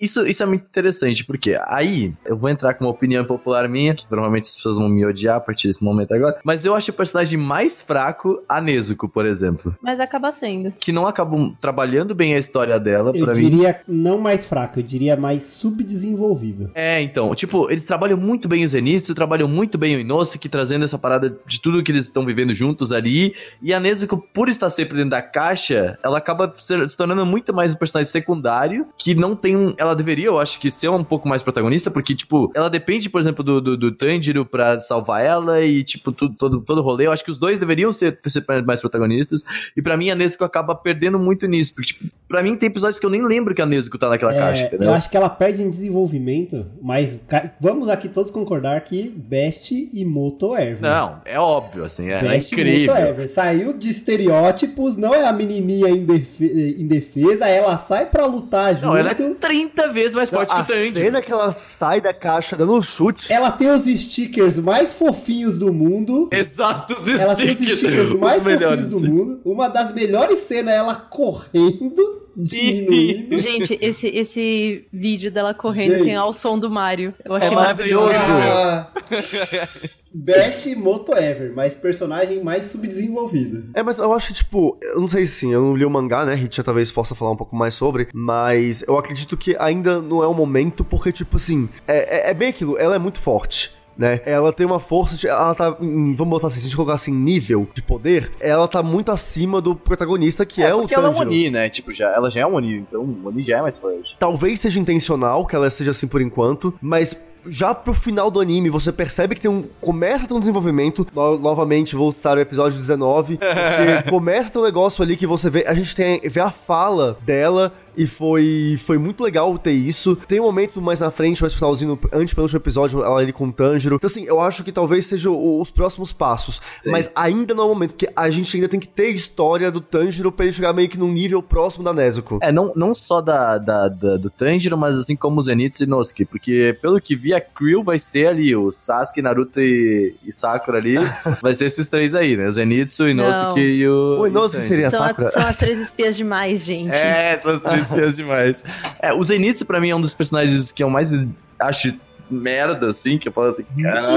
Isso, isso é muito interessante, porque aí eu vou entrar com uma opinião popular minha, que provavelmente as pessoas vão me odiar a partir desse momento agora, mas eu acho o personagem mais fraco a Nezuko, por exemplo. Mas acaba sendo. Que não acabam trabalhando bem a história dela, Eu pra mim. diria não mais fraco, eu diria mais subdesenvolvido. É, então, tipo, eles trabalham muito bem o Zenitsu, trabalham muito bem o Inosuke, trazendo essa parada de tudo que eles estão vivendo juntos ali. E a Nezuko, por estar sempre dentro da caixa, ela acaba se se tornando muito mais um personagem secundário, que não tem um... Ela deveria, eu acho que, ser um pouco mais protagonista, porque, tipo, ela depende, por exemplo, do, do, do Tanjiro pra salvar ela e, tipo, tudo, todo, todo rolê. Eu acho que os dois deveriam ser, ser mais protagonistas. E pra mim, a Nezuko acaba perdendo muito nisso, porque, tipo, pra mim tem episódios que eu nem lembro que a Nezuko tá naquela caixa, É, entendeu? eu acho que ela perde em desenvolvimento, mas vamos aqui todos concordar que Best e Moto Ever. Não, é óbvio, assim, é, é Best incrível. Moto Ever. Saiu de estereótipos, não é a menininha indefe- indefesa, ela sai pra lutar junto. Não, ela é 30 vezes mais forte que a o Tanjiro. cena que ela sai da caixa dando um chute. Ela tem os stickers mais fofinhos do mundo. Exato, os Ela tem os stickers os mais melhores, fofinhos do sim. mundo. Uma das melhores cenas é ela correndo, diminuindo. Gente, esse, esse vídeo dela correndo Gente. tem ao som do Mario. Eu achei É maravilhoso. maravilhoso. Ah, *laughs* Best Moto Ever, mas personagem mais subdesenvolvido. É, mas eu acho que, tipo, eu não sei se eu não li o mangá, né? Hitcha talvez possa falar um pouco mais sobre, mas eu acredito que ainda não é o momento, porque, tipo assim, é, é- é bem aquilo, ela é muito forte. Né? Ela tem uma força de. Ela tá. em- vamos botar assim, se a gente colocar assim, nível de poder, ela tá muito acima do protagonista, que é, o Porque ela é um Tanjiro. Oni, né? Tipo, já, ela já é um Oni, então o Oni já é mais forte. Talvez seja intencional que ela seja assim por enquanto, mas já pro final do anime você percebe que tem um. Começa a ter um desenvolvimento. No- novamente, vou citar o episódio 19. *laughs* Porque começa a ter um negócio ali que você vê. A gente tem, vê a fala dela. E foi, foi muito legal ter isso. Tem um momento mais na frente, mais finalzinho, antes do último episódio, ela ali com o Tanjiro. Então, assim, eu acho que talvez sejam os próximos passos. Sim. Mas ainda não é o momento, porque a gente ainda tem que ter história do Tanjiro pra ele chegar meio que num nível próximo da Nezuko. É, não, não só da, da, da- do Tanjiro, mas assim como o Zenitsu e Inosuke. Porque, pelo que vi, a Crew vai ser ali, o Sasuke, Naruto e, e Sakura ali. *laughs* vai ser esses três aí, né? O Zenitsu, o Inosuke Não. e o. O Inosuke seria São, a- Sakura. são as três espias demais, gente. É, são as três cias demais. É, o Zenitsu pra mim é um dos personagens que eu mais acho merda, assim, que eu falo assim, caralho.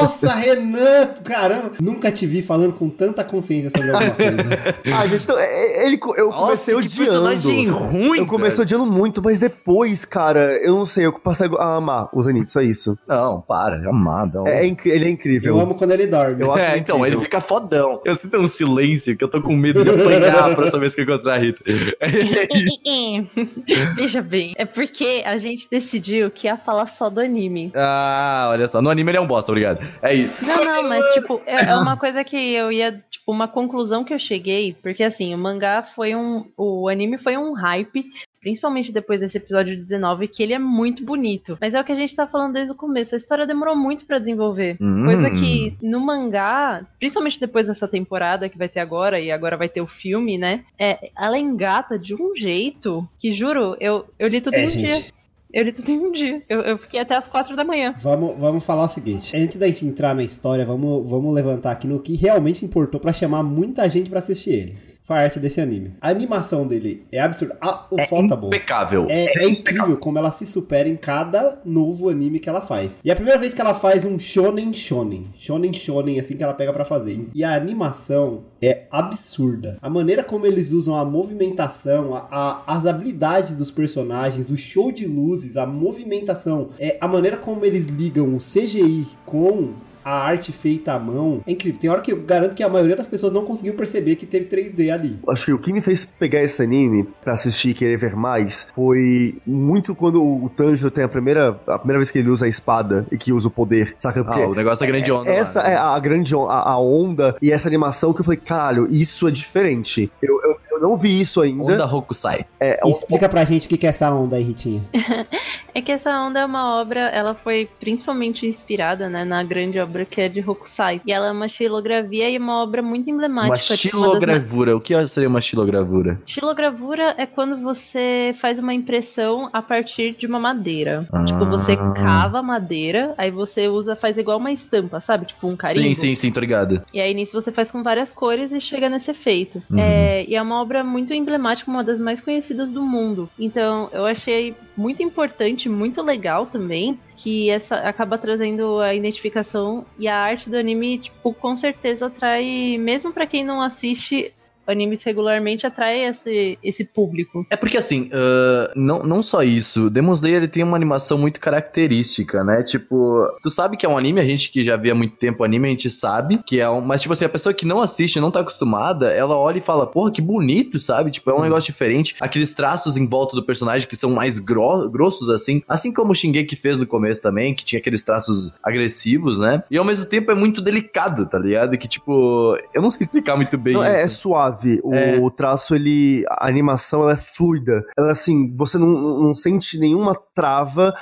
Nossa, Renan, caramba. Nunca te vi falando com tanta consciência sobre alguma coisa. *laughs* Ah, gente, então, é- é- ele, eu comecei Nossa, que odiando. personagem ruim, Eu comecei odiando muito, mas depois, cara, eu não sei, eu passei a amar o Zenitsu, é isso. Não, para, é amado. É, é ele é incrível. Eu amo quando ele dorme. Eu acho É, ele então, incrível. ele fica fodão. Eu sinto um silêncio que eu tô com medo de apanhar a próxima vez que eu encontrar a Rita. *laughs* *laughs* Veja bem, é porque a gente decidiu que ia falar só do anime. ah, olha só. No anime ele é um bosta, obrigado. É isso. Não, não, mas tipo, é, é *coughs* uma coisa que eu ia, tipo, uma conclusão que eu cheguei, porque assim, o mangá foi um, o anime foi um hype, principalmente depois desse episódio 19, que ele é muito bonito. Mas é o que a gente tá falando desde o começo, a história demorou muito pra desenvolver. Hum. Coisa que no mangá, principalmente depois dessa temporada que vai ter agora, e agora vai ter o filme, né? É, ela engata de um jeito que, juro, eu, eu li tudo É, em um dia. Eu li tudo em um dia. Eu, eu fiquei até as quatro da manhã. Vamos, vamos falar o seguinte. Antes da gente entrar na história, vamos, vamos levantar aqui no que realmente importou pra chamar muita gente pra assistir ele. Arte desse anime. A animação dele é absurda. Ah, o É foto tá bom. impecável. É, é incrível como ela se supera em cada novo anime que ela faz. E é a primeira vez que ela faz um shonen shonen. Shonen shonen, assim, que ela pega pra fazer. E a animação é absurda. A maneira como eles usam a movimentação, a, a- as habilidades dos personagens, o show de luzes, a movimentação, é, a maneira como eles ligam o CGI com a arte feita à mão é incrível. Tem hora que eu garanto que a maioria das pessoas não conseguiu perceber que teve 3D ali. Acho que o que me fez pegar esse anime pra assistir e querer ver mais foi muito quando o Tanjiro tem a primeira, a primeira vez que ele usa a espada e que usa o poder, saca? Porque Ah, o negócio da grande onda. lá, essa né? é a grande on- a, a onda e essa animação que eu falei, caralho, isso é diferente. Eu, eu, eu não vi isso ainda. Onda Hokusai. É, o- Explica pra gente o que é essa onda aí, Ritinha. *laughs* É que essa onda é uma obra, ela foi principalmente inspirada, né, na grande obra que é de Hokusai. E ela é uma xilografia e uma obra muito emblemática. Uma tipo, uma das xilogravura. O que seria uma xilogravura? Xilogravura é quando você faz uma impressão a partir de uma madeira. Ah. Tipo, você cava a madeira, aí você usa, faz igual uma estampa, sabe? Tipo um carimbo. Sim, sim, sim, tô ligado. E aí nisso você faz com várias cores e chega nesse efeito. Uhum. É, e é uma obra muito emblemática, uma das mais conhecidas do mundo. Então, eu achei muito importante, muito legal também, que essa acaba trazendo a identificação e a arte do anime, tipo, com certeza atrai, mesmo para quem não assiste, animes regularmente atrai esse, esse público. É porque assim, uh, não, não só isso, Demon Slayer ele tem uma animação muito característica, né? Tipo, tu sabe que é um anime, a gente que já vê há muito tempo anime, a gente sabe que é um. Mas, tipo assim, a pessoa que não assiste, não tá acostumada, ela olha e fala, porra, que bonito, sabe? Tipo, é um negócio diferente. Aqueles traços em volta do personagem que são mais gro grossos, assim. Assim como o Shingeki fez no começo também, que tinha aqueles traços agressivos, né? E ao mesmo tempo é muito delicado, tá ligado? Que, tipo, eu não sei explicar muito bem Não, isso. é, é suave. O, É. o traço, ele. A animação, ela é fluida. Ela, assim, você não, não sente nenhuma trava.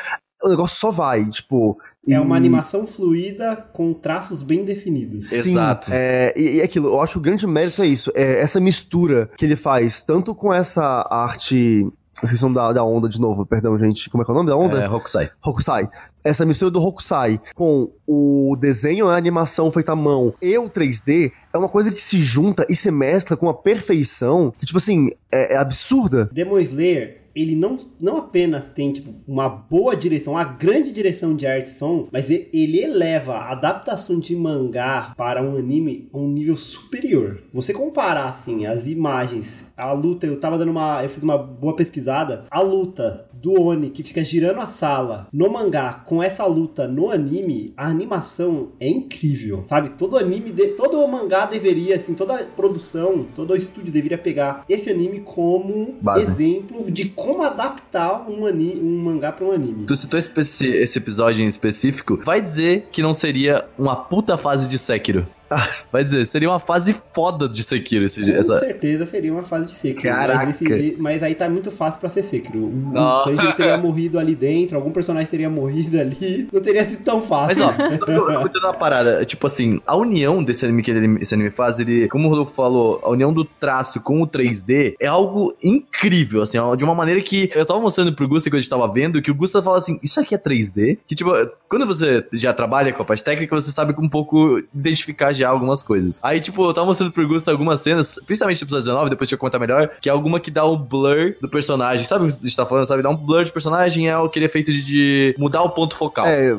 O negócio só vai, tipo. É uma e- animação fluida com traços bem definidos. Sim. Sim, Exato. É, e, e aquilo, eu acho que o grande mérito é isso. É essa mistura que ele faz, tanto com essa arte. Esqueci o nome da, da onda de novo, perdão, gente. Como é que é o nome da onda? É, Hokusai. Hokusai. Essa mistura do Hokusai com o desenho, a animação feita à mão e o 3D é uma coisa que se junta e se mescla com uma perfeição que, tipo assim, é, é absurda. Demon Slayer, ele não, não apenas tem tipo, uma boa direção, uma grande direção de arte e som, mas ele eleva a adaptação de mangá para um anime a um nível superior. Você comparar assim as imagens, a luta, eu tava dando uma, eu fiz uma boa pesquisada, a luta do Oni que fica girando a sala no mangá com essa luta no anime, a animação é incrível, sabe? Todo anime, de, todo o mangá deveria, assim, toda produção, todo o estúdio deveria pegar esse anime como Base. exemplo de como adaptar um, ani, um mangá para um anime. Tu citou esse, esse episódio em específico, vai dizer que não seria uma puta fase de Sekiro. *laughs* Vai dizer, seria uma fase foda de Sekiro esse, Com essa... certeza seria uma fase de Sekiro. Caraca. Mas, esse- mas aí tá muito fácil pra ser Sekiro. O, o Ah. Tanjiro teria morrido ali dentro, algum personagem teria morrido ali. Não teria sido tão Mas fácil. ó, vou te dar uma parada. Tipo assim, a união desse anime que ele, esse anime faz, ele, como o Rodolfo falou, a união do traço com o 3D é algo incrível, assim, ó, de uma maneira que eu tava mostrando pro Gusta quando a gente tava vendo, que o Gusta fala assim, isso aqui é 3D? Que tipo, quando você já trabalha com a parte técnica, você sabe um pouco identificar já algumas coisas. Aí, tipo, eu tava mostrando pro Gusta algumas cenas, principalmente no episódio 19, depois deixa eu contar melhor, que é alguma que dá o blur do personagem. Sabe o que a gente tá falando, sabe? Dá um blur de personagem, é aquele efeito de, de mudar o ponto focal. É,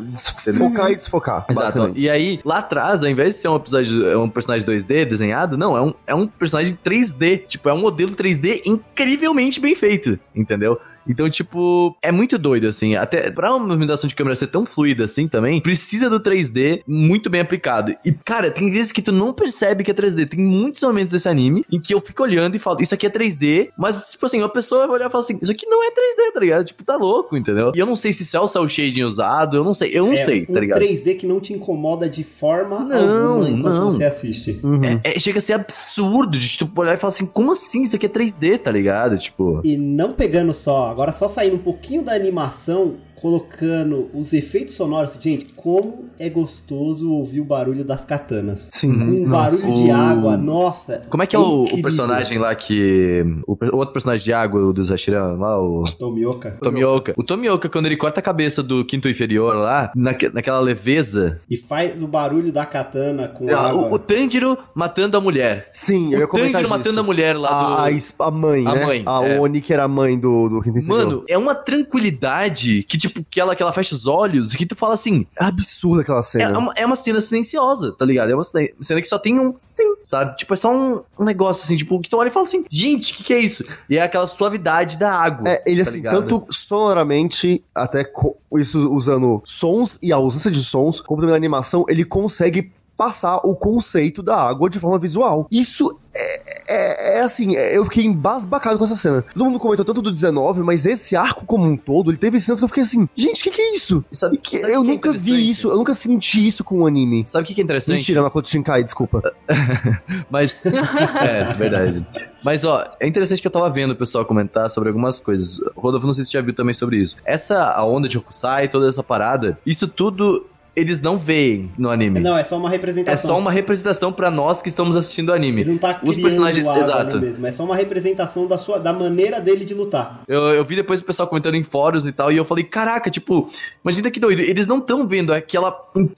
desfocar e desfocar. Exato. E aí, lá atrás, ao invés de ser um episódio, é um personagem 2D desenhado, não, é um, é um personagem 3D. Tipo, é um modelo 3D incrivelmente bem feito, entendeu? Então, tipo, é muito doido, assim. Até pra uma movimentação de câmera ser tão fluida assim também, precisa do 3D muito bem aplicado. E, cara, tem vezes que tu não percebe que é 3D. Tem muitos momentos desse anime em que eu fico olhando e falo, isso aqui é 3D, mas, tipo assim, uma pessoa vai olhar e falar assim, isso aqui não é 3D, tá ligado? Tipo, tá louco, entendeu? E eu não sei se isso é o cel shading usado, eu não sei, eu não É sei, um tá ligado? 3D que não te incomoda de forma Não, alguma enquanto não. você assiste. Uhum. É, é- chega a ser absurdo de tipo olhar e falar assim, como assim? Isso aqui é 3D, tá ligado? Tipo. E não pegando só, agora só saindo um pouquinho da animação, colocando os efeitos sonoros. Gente, como é gostoso ouvir o barulho das katanas. Sim. Com um Nossa. barulho de O- água, nossa. Como é que é, o, o incrível. personagem lá que. O, o outro personagem de água, o do Zashiran, lá, o. Tomioka. Tomioka. O Tomioka, quando ele corta a cabeça do quinto inferior lá, naque- naquela leveza. E faz o barulho da katana com Ah, água. O, o Tanjiro matando a mulher. Sim, eu ia O comentar Tanjiro disso. matando a mulher lá do. A, a, es- a mãe, A né? mãe, a é. Oni, que era a mãe do, do Quinto Inferior. Mano, é uma tranquilidade que, tipo, que ela, que ela fecha os olhos e que tu fala assim. É absurda aquela É cena. uma, é uma cena silenciosa, tá ligado? É uma cena cena que só tem um sim, sabe? Tipo, é só um, um negócio assim, tipo, que tu olha e fala assim, gente, o que, que é isso? E é aquela suavidade da água. É, ele tá assim, ligado? tanto sonoramente, até isso usando sons e a ausência de sons, como também na animação, ele consegue passar o conceito da água de forma visual. Isso é, é- é assim, é- eu fiquei embasbacado com essa cena. Todo mundo comentou tanto do 19, mas esse arco como um todo, ele teve cenas que eu fiquei assim, gente, o que, que é isso? Sabe- Que- sabe eu o que é nunca vi interessante? isso, eu nunca senti isso com um anime. Sabe o que, que é interessante? Mentira, Makoto Shinkai, desculpa. *laughs* Mas. é, verdade. Mas, ó, é interessante que eu tava vendo o pessoal comentar sobre algumas coisas. Rodolfo, não sei se você já viu também sobre isso. Essa, a onda de Hokusai, toda essa parada, isso tudo eles não veem no anime. Não, é só uma É representação. só uma representação pra nós que estamos assistindo o anime. Ele não tá Os personagens, exato. mesmo, é só uma representação da, sua, da maneira dele de lutar. Eu, eu vi depois o pessoal comentando em fóruns e tal, e eu falei, caraca, tipo, imagina que doido, eles não estão vendo aquela,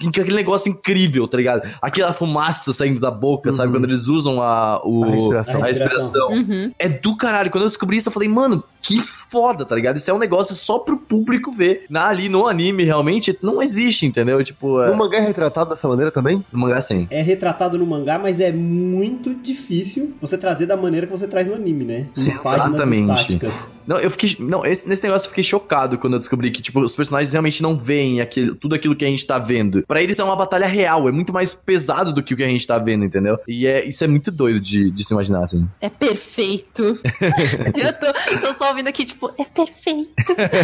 aquele negócio incrível, tá ligado? Aquela fumaça saindo da boca, sabe? Quando eles usam a, o, A respiração. a respiração. Uhum. É do caralho. Quando eu descobri isso, eu falei, mano, que foda, tá ligado? Isso é um negócio só pro público ver. Na, ali no anime, realmente, não existe, entendeu? Tipo, é, O mangá é retratado dessa maneira também? no mangá sim. É retratado no mangá, mas é muito difícil você trazer da maneira que você traz no anime, né? Sim, exatamente. Não, eu fiquei. Não, esse- nesse negócio eu fiquei chocado quando eu descobri que, tipo, os personagens realmente não veem aquele, tudo aquilo que a gente tá vendo. Pra eles é uma batalha real, é muito mais pesado do que o que a gente tá vendo, entendeu? E é, isso é muito doido de, de se imaginar, assim. É perfeito. *laughs* eu tô, tô só ouvindo aqui, tipo, é perfeito.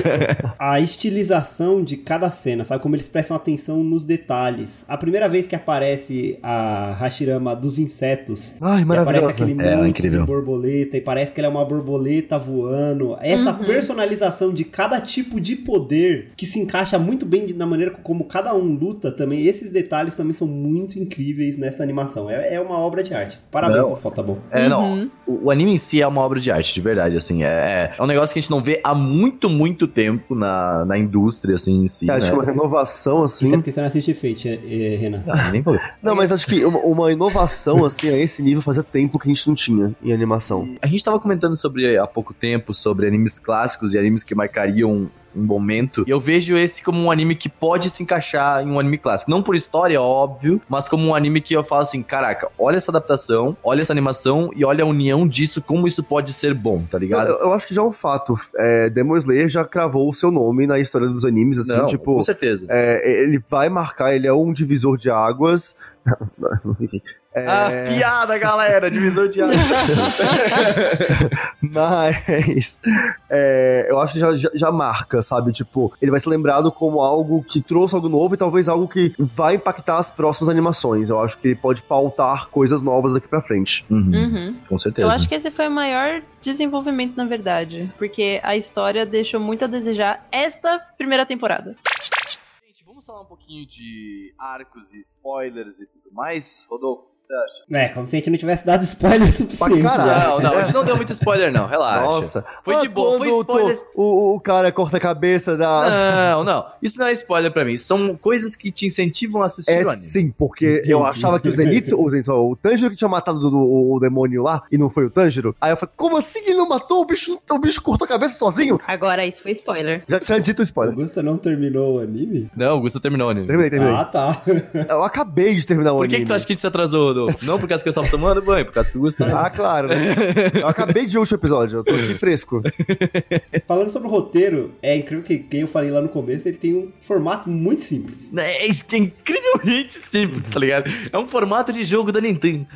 *laughs* A estilização de cada cena, sabe? Como eles prestam atenção nos detalhes. A primeira vez que aparece a Hashirama dos insetos. Ai, E aparece aquele É, monte incrível. de borboleta e parece que ela é uma borboleta voando. Essa Uhum. personalização de cada tipo de poder que se encaixa muito bem na maneira como cada um luta também. Esses detalhes também são muito incríveis nessa animação. É, é uma obra de arte. Parabéns, Não. o Falta Bom. É, não. Uhum. O, o anime em si é uma obra de arte, de verdade, assim. É, é um negócio que a gente não vê há muito, muito tempo na, na indústria, assim, em si. Acho né? que uma renovação, assim. Isso é porque você não assiste Fate, é, é, Renan. Ah, nem vou- Não, mas acho que uma, uma inovação, assim, a esse nível fazia tempo que a gente não tinha em animação. A gente tava comentando sobre há pouco tempo sobre animes clássicos e animes que marcariam momento. E eu vejo esse como um anime que pode se encaixar em um anime clássico. Não por história, óbvio, mas como um anime que eu falo assim: caraca, olha essa adaptação, olha essa animação e olha a união disso, como isso pode ser bom, tá Eu, ligado? eu acho que já é um fato. É, Demon Slayer já cravou o seu nome na história dos animes, assim, Não, tipo. com certeza. é, ele vai marcar, ele é um divisor de águas. *laughs* Enfim. É, Ah, piada, galera! Divisor de águas. *laughs* Mas é, eu acho que já, já, já marca, sabe? Tipo, ele vai ser lembrado como algo que trouxe algo novo e talvez algo que vai impactar as próximas animações. Eu acho que ele pode pautar coisas novas daqui pra frente. Uhum, Uhum. Com certeza. Eu acho que esse foi o maior desenvolvimento, na verdade. Porque a história deixou muito a desejar esta primeira temporada. Gente, vamos falar um pouquinho de arcos e spoilers e tudo mais? Rodolfo, você acha? É, como se a gente não tivesse dado spoiler *laughs* suficiente. caralho. né? Não, não, a gente não deu muito spoiler, não, relaxa. Nossa. Foi Ah, de boa, foi quando o-. O, o cara corta a cabeça da. Não, não. Isso não é spoiler pra mim. São coisas que te incentivam a assistir É o anime. sim, porque eu Entendi. achava que o Zenitsu, o, Zenitsu, ó, o Tanjiro que tinha matado do- o, o demônio lá, e não foi o Tanjiro. Aí eu falei, como assim ele não matou? O bicho, o bicho cortou a cabeça sozinho? Agora, isso foi spoiler. Já tinha dito o O spoiler. Augusta não terminou o anime? Não, o Gusta terminou o anime. Terminei, terminei. Ah, tá. Eu acabei de terminar o Por que, anime. que tu acha que a gente se atrasou, Rodolfo? *laughs* Não por causa que eu estava tomando banho, por causa que o Gusta... Ah, claro. né? Eu acabei de ver o último episódio, eu tô aqui fresco. *laughs* Falando sobre o roteiro, é incrível que quem eu falei lá no começo, ele tem um formato muito simples. É, isso é incrivelmente simples, tá ligado? É um formato de jogo da Nintendo.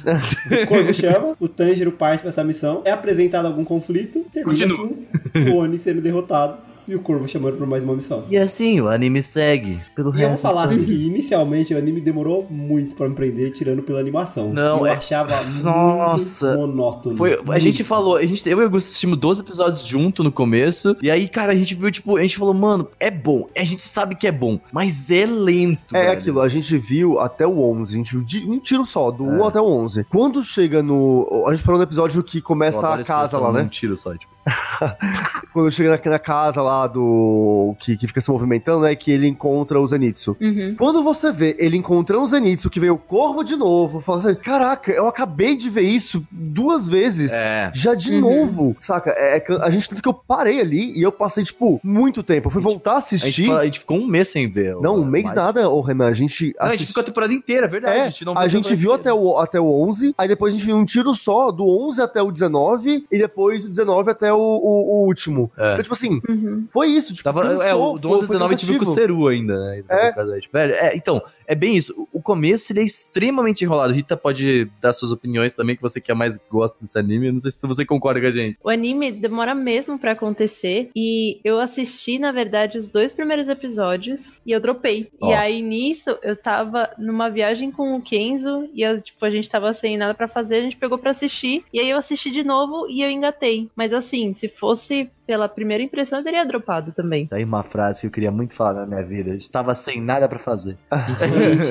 O Corvo chama, o Tanjiro parte pra essa missão, é apresentado algum conflito, termina Continua. com o Oni sendo derrotado e o Corvo chamando pra mais uma missão. E assim, o anime segue. Pelo E eu vou resto. falar assim que inicialmente o anime demorou muito pra me prender, tirando pela animação. Não, eu é- achava *laughs* Nossa. muito monótono. Foi, a Muito. gente falou, a gente, eu e o Augusto assistimos 12 episódios junto no começo. E aí, cara, a gente viu, tipo, a gente falou, mano, é bom. A gente sabe que é bom, mas é lento. É velho. aquilo, a gente viu até o 11, a gente viu de um tiro só, do É. 1 até o 11. Quando chega no... A gente parou no episódio que Eu começa a casa lá, né? Um tiro só, tipo. *laughs* Quando chega na, na casa lá do... Que, que fica se movimentando, né? Que ele encontra o Zenitsu. Uhum. Quando você vê ele encontrando o Zenitsu, que veio o corvo de novo, fala assim, caraca, eu acabei de ver isso duas vezes. É. Já de Uhum. novo, saca? É, é a gente tanto que eu parei ali e eu passei, tipo, muito tempo. Eu fui voltar a A gente, assistir. a gente ficou um mês sem ver. Não, um mês mais. nada, ô Renan. A gente Não, a gente ficou a temporada inteira, é verdade. É, a gente, não a gente viu inteira. até o, até o 11, aí depois a gente viu um tiro só, do 11 até o 19, e depois do 19 até o, o- o último. É. Então, tipo assim, Uhum. foi isso. Tipo, Tava, é, cansou, o do foi- 11 ao foi 19 a gente viu com o. Ceru ainda, né? É. Velho, é, então, é bem isso. O- começo, ele é extremamente enrolado. Rita pode dar suas opiniões também, que você que é mais gosta desse anime. Eu não sei se você concorda com a gente. O anime demora mesmo pra acontecer e eu assisti, na verdade, os dois primeiros episódios e eu dropei. Ó. E aí nisso eu tava numa viagem com o Kenzo e eu, tipo, a gente tava sem nada pra fazer, a gente pegou pra assistir e aí eu assisti de novo e eu engatei. Mas assim, se fosse pela primeira impressão eu teria dropado também. Tá aí uma frase que eu queria muito falar na minha vida. Eu estava sem nada pra fazer.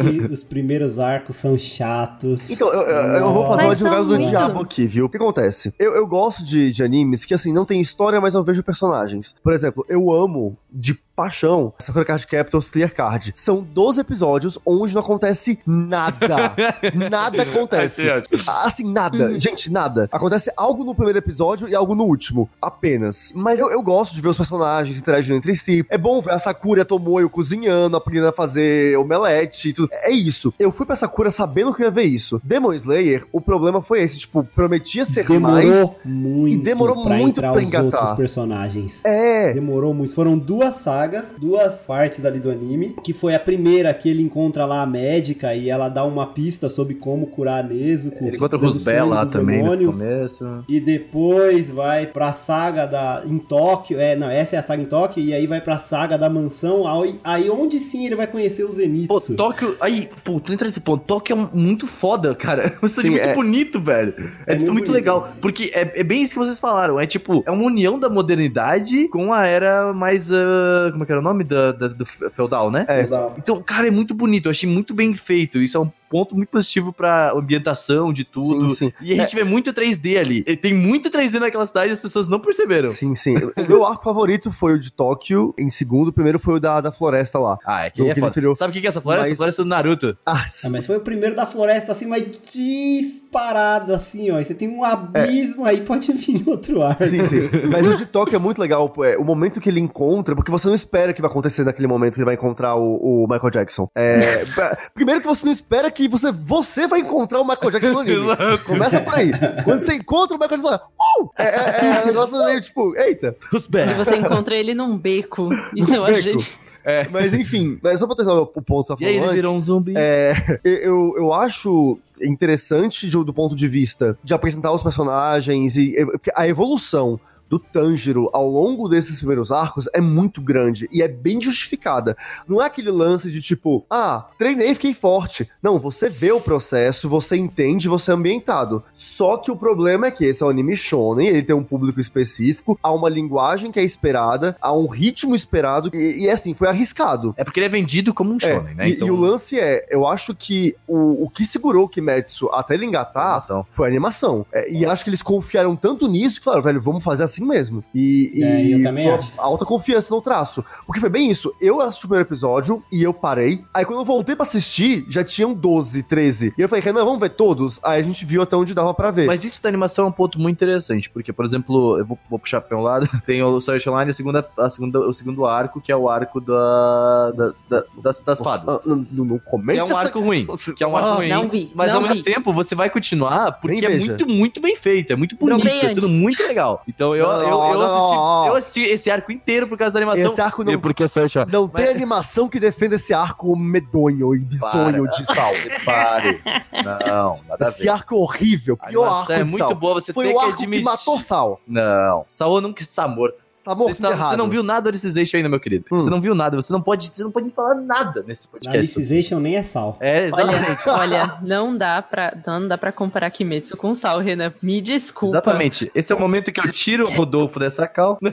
Gente, *laughs* os primeiros arcos são chatos. Então, eu, eu- eu vou fazer uma advogado do diabo aqui, viu? O que acontece? Eu, eu gosto de, de animes que, assim, não tem história, mas eu vejo personagens. Por exemplo, eu amo de paixão Sakura Card Captors Clear Card. São 12 episódios onde não acontece nada. *laughs* nada acontece. Ótimo. Assim, nada. Gente, nada. Acontece algo no primeiro episódio e algo no último. Apenas. Mas eu, eu gosto de ver os personagens interagindo entre si. É bom ver a Sakura e a Tomoyo cozinhando, aprendendo a fazer omelete e tudo. É isso. Eu fui pra Sakura sabendo que eu ia ver isso. Demon Slayer, o problema foi esse. Tipo, prometia ser Demorou mais. muito e demorou pra muito entrar pra os engatar. outros personagens. É. Demorou muito. Foram duas sagas, duas partes ali do anime. Que foi a primeira que ele encontra lá a médica e ela dá uma pista sobre como curar a Nezuko. Ele encontra o Rusbel lá também nesse demônios. começo. E depois vai pra saga da. em Tóquio. É, não, essa é a saga em Tóquio. E aí vai pra saga da mansão. Aí, aí onde sim ele vai conhecer o Pô, Zenitsu. Tóquio. Aí, pô, tu entra nesse ponto. Tóquio é um- muito foda, cara. Você *laughs* Sim, muito é. bonito, velho. É, É tipo, muito bonito. legal. Porque é, é bem isso que vocês falaram. É tipo, é uma união da modernidade com a era mais. ah, como é que era o nome? Da, da- do feudal, né? É, Legal. Então, cara, é muito bonito. Eu achei muito bem feito. Isso é um ponto muito positivo pra ambientação de tudo. Sim, sim. E a gente vê muito 3D ali. E Tem muito 3D naquela cidade e as pessoas não perceberam. Sim, sim. O *laughs* meu arco favorito foi o de Tóquio. Em segundo, o primeiro foi o da, da floresta lá. Ah, é que é foda. virou. Sabe o que é essa floresta? Mas- A floresta do Naruto. Ah, Ah, mas foi o primeiro da floresta, assim, mas disparado, assim, ó. E você tem um abismo, aí pode vir outro ar. Sim, sim. Mas o de Tóquio é muito legal. pô, É, o momento que ele encontra, porque você não espera que vai acontecer naquele momento que ele vai encontrar o, o Michael Jackson. É, *laughs* pra- primeiro que você não espera que você, você vai encontrar o Michael Jackson no *laughs* anime. Exato. Começa por aí. Quando você encontra o Michael Jackson, uh! é, é, é um negócio meio tipo, eita. Os E você encontra ele num beco. Isso eu achei. beco. Mas enfim, mas só pra terminar o ponto que E eu aí ele falando virou antes, um zumbi. É, eu, eu acho interessante de- do ponto de vista de apresentar os personagens e a evolução do Tanjiro ao longo desses primeiros arcos é muito grande e é bem justificada. Não é aquele lance de tipo, ah, treinei e fiquei forte. Não, você vê o processo, você entende, você é ambientado. Só que o problema é que esse é um anime shonen, ele tem um público específico, há uma linguagem que é esperada, há um ritmo esperado e, e assim, foi arriscado. É porque ele é vendido como um É, shonen, né? e, e o lance é, eu acho que o, o que segurou o Kimetsu até ele engatar foi a animação. É, e acho que eles confiaram tanto nisso que falaram, velho, vamos fazer assim mesmo. E, É, e eu também acho. alta confiança no traço. Porque foi bem isso. Eu assisti o primeiro episódio e eu parei. Aí quando eu voltei pra assistir, já tinham 12, 13. E eu falei, Renan, vamos ver todos? Aí a gente viu até onde dava pra ver. Mas isso da animação é um ponto muito interessante, porque, por exemplo, eu vou, vou puxar pra um lado, *laughs* tem o Sword Online, a segunda, a segunda, o segundo arco, que é o arco da, da- da- das, das fadas. Ah, não, não, não Que comenta é um arco ruim. Você- Que é um arco Ah, ruim. não vi, Mas não ao mesmo vi. tempo você vai continuar porque é muito, muito bem feito. É muito bonito. É tudo muito legal. *laughs* Então eu, Eu, eu, não, assisti, não. eu assisti esse arco inteiro por causa da animação. Esse arco não- E porque Art Não tem animação que defenda esse arco medonho e bizonho Para. de sal. *laughs* Pare. Não, nada a Esse ver. arco horrível, A pior arco é de muito Sal. boa, você Foi tem o que arco admitir. que matou Sal. Não, Saô nunca está morto. Tá Você, errado. você não viu nada do Alicization ainda, meu querido. Hum. Você não viu nada, você não pode, você não pode falar nada nesse podcast. Alicization nem é sal. É, exatamente. Olha, *laughs* olha, não dá pra, não dá pra comparar Kimetsu com Sal, Renan. Me desculpa. Exatamente. Esse é o momento que eu tiro o Rodolfo dessa cal. *laughs*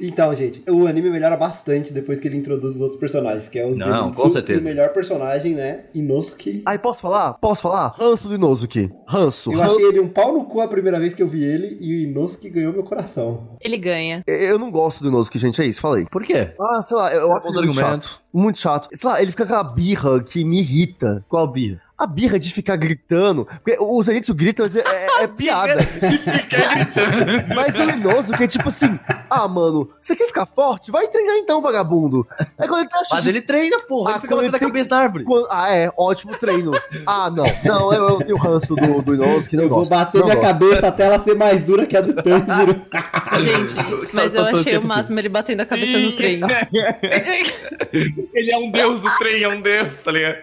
Então, gente, o anime melhora bastante depois que ele introduz os outros personagens, que é o Não, Zenitsu com certeza. o melhor personagem, né, Inosuke. Aí, posso falar? Posso falar? Ranço do Inosuke. Ranço. Eu achei ele um pau no cu a primeira vez que eu vi ele e o Inosuke ganhou meu coração. Ele ganha. Eu não gosto do Inosuke, gente, é isso, falei. Por quê? Ah, sei lá, eu, eu acho muito argumentos. chato. Muito chato. Sei lá, ele fica com aquela birra que me irrita. Qual birra? A birra de ficar gritando. Porque o Zenitsu grita, mas é, *laughs* é- é piada. De ficar gritando. Mas o Inosuke é tipo assim, ah, mano, você quer ficar forte? Vai treinar então, vagabundo. É quando ele tá Mas ele treina, porra. Ah, ele fica batendo a cabeça na árvore. Quando- Ah, é, ótimo treino. Ah, não. Não, eu, eu tenho ranço do, do Inosuke, não eu gosto. vou bater não minha gosto. cabeça até ela ser mais dura que a do Tanjiro. *laughs* Gente, mas eu achei o máximo ele batendo a cabeça no trem. *laughs* ele é um deus, o trem é um deus, tá ligado?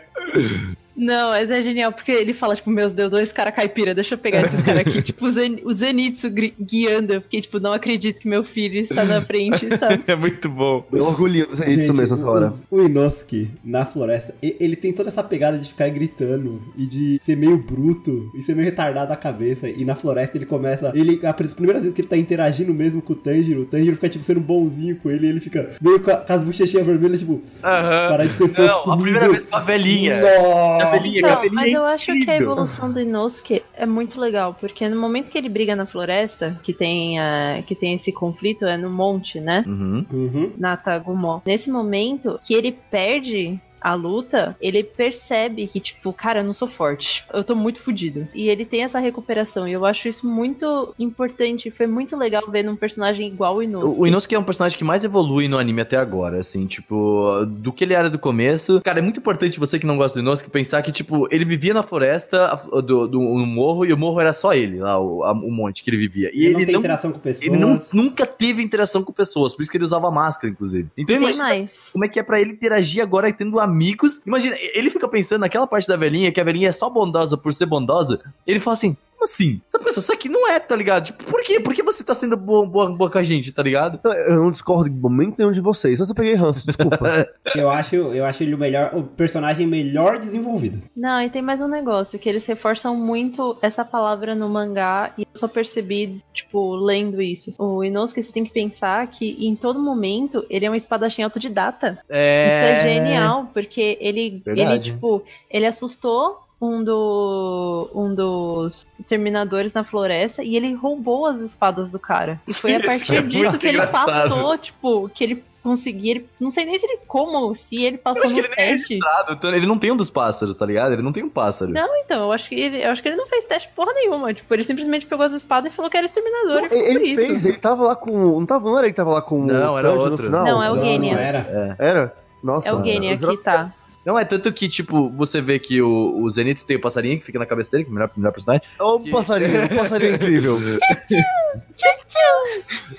Não, mas é genial, porque ele fala, tipo, meus Deus, dois caras caipira, deixa eu pegar esses caras aqui. *laughs* tipo, o, Zen, o Zenitsu guiando. Eu fiquei, tipo, não acredito que meu filho está na frente, sabe? *laughs* É muito bom. Eu orgulho do Zenitsu Gente, mesmo essa hora. O, Inosuke, na floresta, ele tem toda essa pegada de ficar gritando e de ser meio bruto e ser meio retardado da cabeça. E na floresta ele começa. Ele, as primeiras vezes que ele tá interagindo mesmo com o Tanjiro, o Tanjiro fica, tipo, sendo bonzinho com ele. E ele fica meio com, a- com as bochechinhas vermelhas, tipo, Aham. parar de ser fofo Não, a comigo. primeira vez com a velhinha. A Nossa! Velhinha, que a Não, velhinha mas é eu acho que a evolução do Inosuke é muito legal, porque no momento que ele briga na floresta, que tem, a, que tem esse conflito, é no monte, né? Uhum. Uhum. Na Tagumó. Nesse momento que ele perde a luta, ele percebe que, tipo, cara, eu não sou forte. Eu tô muito fudido. E ele tem essa recuperação. E eu acho isso muito importante. Foi muito legal ver num personagem igual o Inosuke. O Inosuke é um personagem que mais evolui no anime até agora, assim, tipo, do que ele era do começo. Cara, é muito importante você que não gosta do Inosuke pensar que, tipo, ele vivia na floresta a- do, do no morro e o morro era só ele, lá, o, a- o monte que ele vivia. E Ele, ele, não tem não, interação com pessoas. ele não- nunca teve interação com pessoas, por isso que ele usava máscara, inclusive. Então imagina mais. como é que é pra ele interagir agora tendo amigos. Imagina, ele fica pensando naquela parte da velhinha, que a velhinha é só bondosa por ser bondosa. Ele fala assim, como assim? Essa pessoa, isso aqui não é, tá ligado? Tipo, por quê? Por que você tá sendo boa, boa, boa com a gente, tá ligado? Eu não discordo de momento nenhum de vocês, mas eu peguei ranço, desculpa. *laughs* Eu acho, eu acho ele o melhor, o personagem melhor desenvolvido. Não, e tem mais um negócio, que eles reforçam muito essa palavra no mangá e eu só percebi, tipo, lendo isso. O Inosuke, você tem que pensar que em todo momento ele é um espadachim autodidata. É... Isso é genial, porque ele, ele Verdade. tipo, ele assustou um, do, um dos exterminadores na floresta e ele roubou as espadas do cara. E foi a *laughs* partir é disso que ele engraçado. passou, tipo, que ele conseguia. ele- Não sei nem se ele como, se ele Eu passou acho no que ele nem é teste. então ele não tem um dos pássaros, tá ligado? Ele não tem um pássaro. Não, então, eu acho que ele, eu acho que ele não fez teste porra nenhuma. Tipo, ele simplesmente pegou as espadas e falou que era exterminador e ficou ele por isso. fez, ele tava lá com. Não, tava, não era ele que tava lá com Não, o era outro. final? Não, é o não, Genya. não era. Era? Nossa. É o Genya eu juro- aqui, tá. Não, é tanto que, tipo, você vê que o, o Zenitsu tem o passarinho que fica na cabeça dele, que é o melhor, melhor personagem. Ó, um passarinho, um passarinho incrível.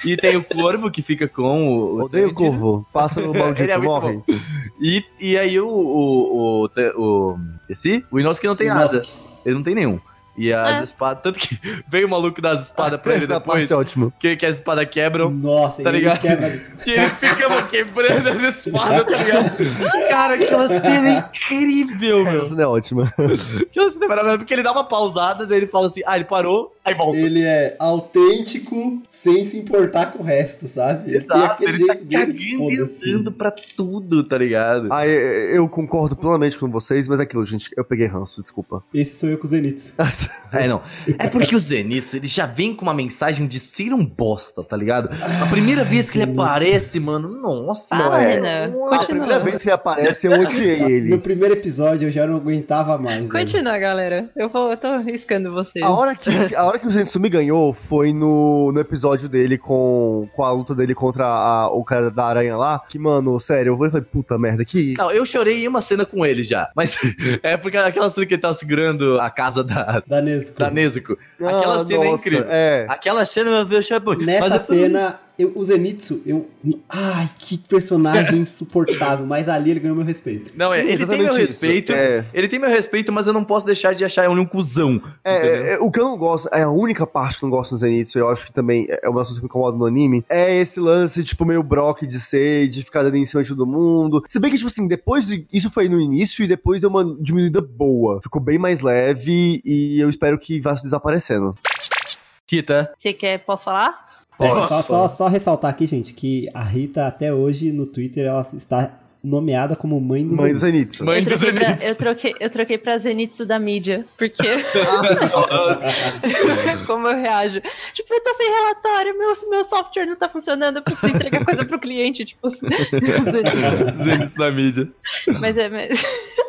E tem o corvo que fica com o. o Odeio o corvo. Passa no *laughs* Ele é morre. bom. E, e aí o, o, o, o- Esqueci? O Inosuke não tem nada. Inosuke. Ele não tem nenhum. E as É. espadas. Tanto que *laughs* veio o maluco das espadas pra ele depois. parte é ótima. Que, que as espadas quebram. Nossa, Tá ele ligado? quebra. *laughs* Que ele fica quebrando as espadas, tá ligado? *laughs* Cara, aquela cena é incrível, meu. Essa cena é ótima. Aquela cena é maravilhosa, porque ele dá uma pausada, daí ele fala assim, ah, ele parou, aí volta. Ele é autêntico sem se importar com o resto, sabe? Exato, ele tá cagando e pra tudo, tá ligado? Ah, eu, eu concordo plenamente com vocês, mas é aquilo, gente, eu peguei ranço, desculpa. Esse sou eu com o Zenitsu. É, não. É porque o Zenitsu, ele já vem com uma mensagem de ser um bosta, tá ligado? A primeira vez que ele aparece, mano, nossa. Fala, é. Renan. A primeira vez que ele aparece, eu odiei *laughs* No ele. primeiro episódio eu já não aguentava mais. velho. Continua, galera. Eu, vou, eu tô arriscando vocês. A hora que, a hora que o Zenitsu me ganhou foi no, no episódio dele com, com a luta dele contra a- o cara da aranha lá. Que, mano, sério, eu falei, puta merda, que. Não, eu chorei em uma cena com ele já. Mas *laughs* é porque aquela cena que ele tava segurando a casa da, Da Nesco. da Nezuko. Aquela Ah, cena é nossa, incrível. É. Aquela cena meu Deus, eu chorei. Nessa Mas cena, eu- o Zenitsu, eu. Ai, que personagem *laughs* insuportável. Mas ali ele ganhou meu respeito. Não, é, Sim, ele tem meu exatamente isso. respeito. É. Ele tem meu respeito, mas eu não posso deixar de achar ele um cuzão. É, entendeu? é, o que eu não gosto, é a única parte que eu não gosto no Zenitsu, eu acho que também é uma coisa que me incomoda no anime, é esse lance, tipo, meio Brock de ser, de ficar dando em cima de todo mundo. Se bem que, tipo assim, depois, de- isso foi no início e depois deu uma diminuída boa. Ficou bem mais leve e eu espero que vá se desaparecendo. Kita. Você quer, posso falar? É, só, só, só ressaltar aqui, gente, que a Rita até hoje no Twitter ela está nomeada como mãe do Mãe do Zenitsu. Zenitsu. Mãe eu, do troquei pra, Zenitsu. eu, troquei, eu troquei pra Zenitsu da mídia, porque *laughs* como eu reajo. Tipo, eu tô sem relatório, meu, meu software não tá funcionando, eu preciso entregar coisa pro cliente, tipo, *laughs* Zenitsu. Zenitsu na mídia. Mas é, mas,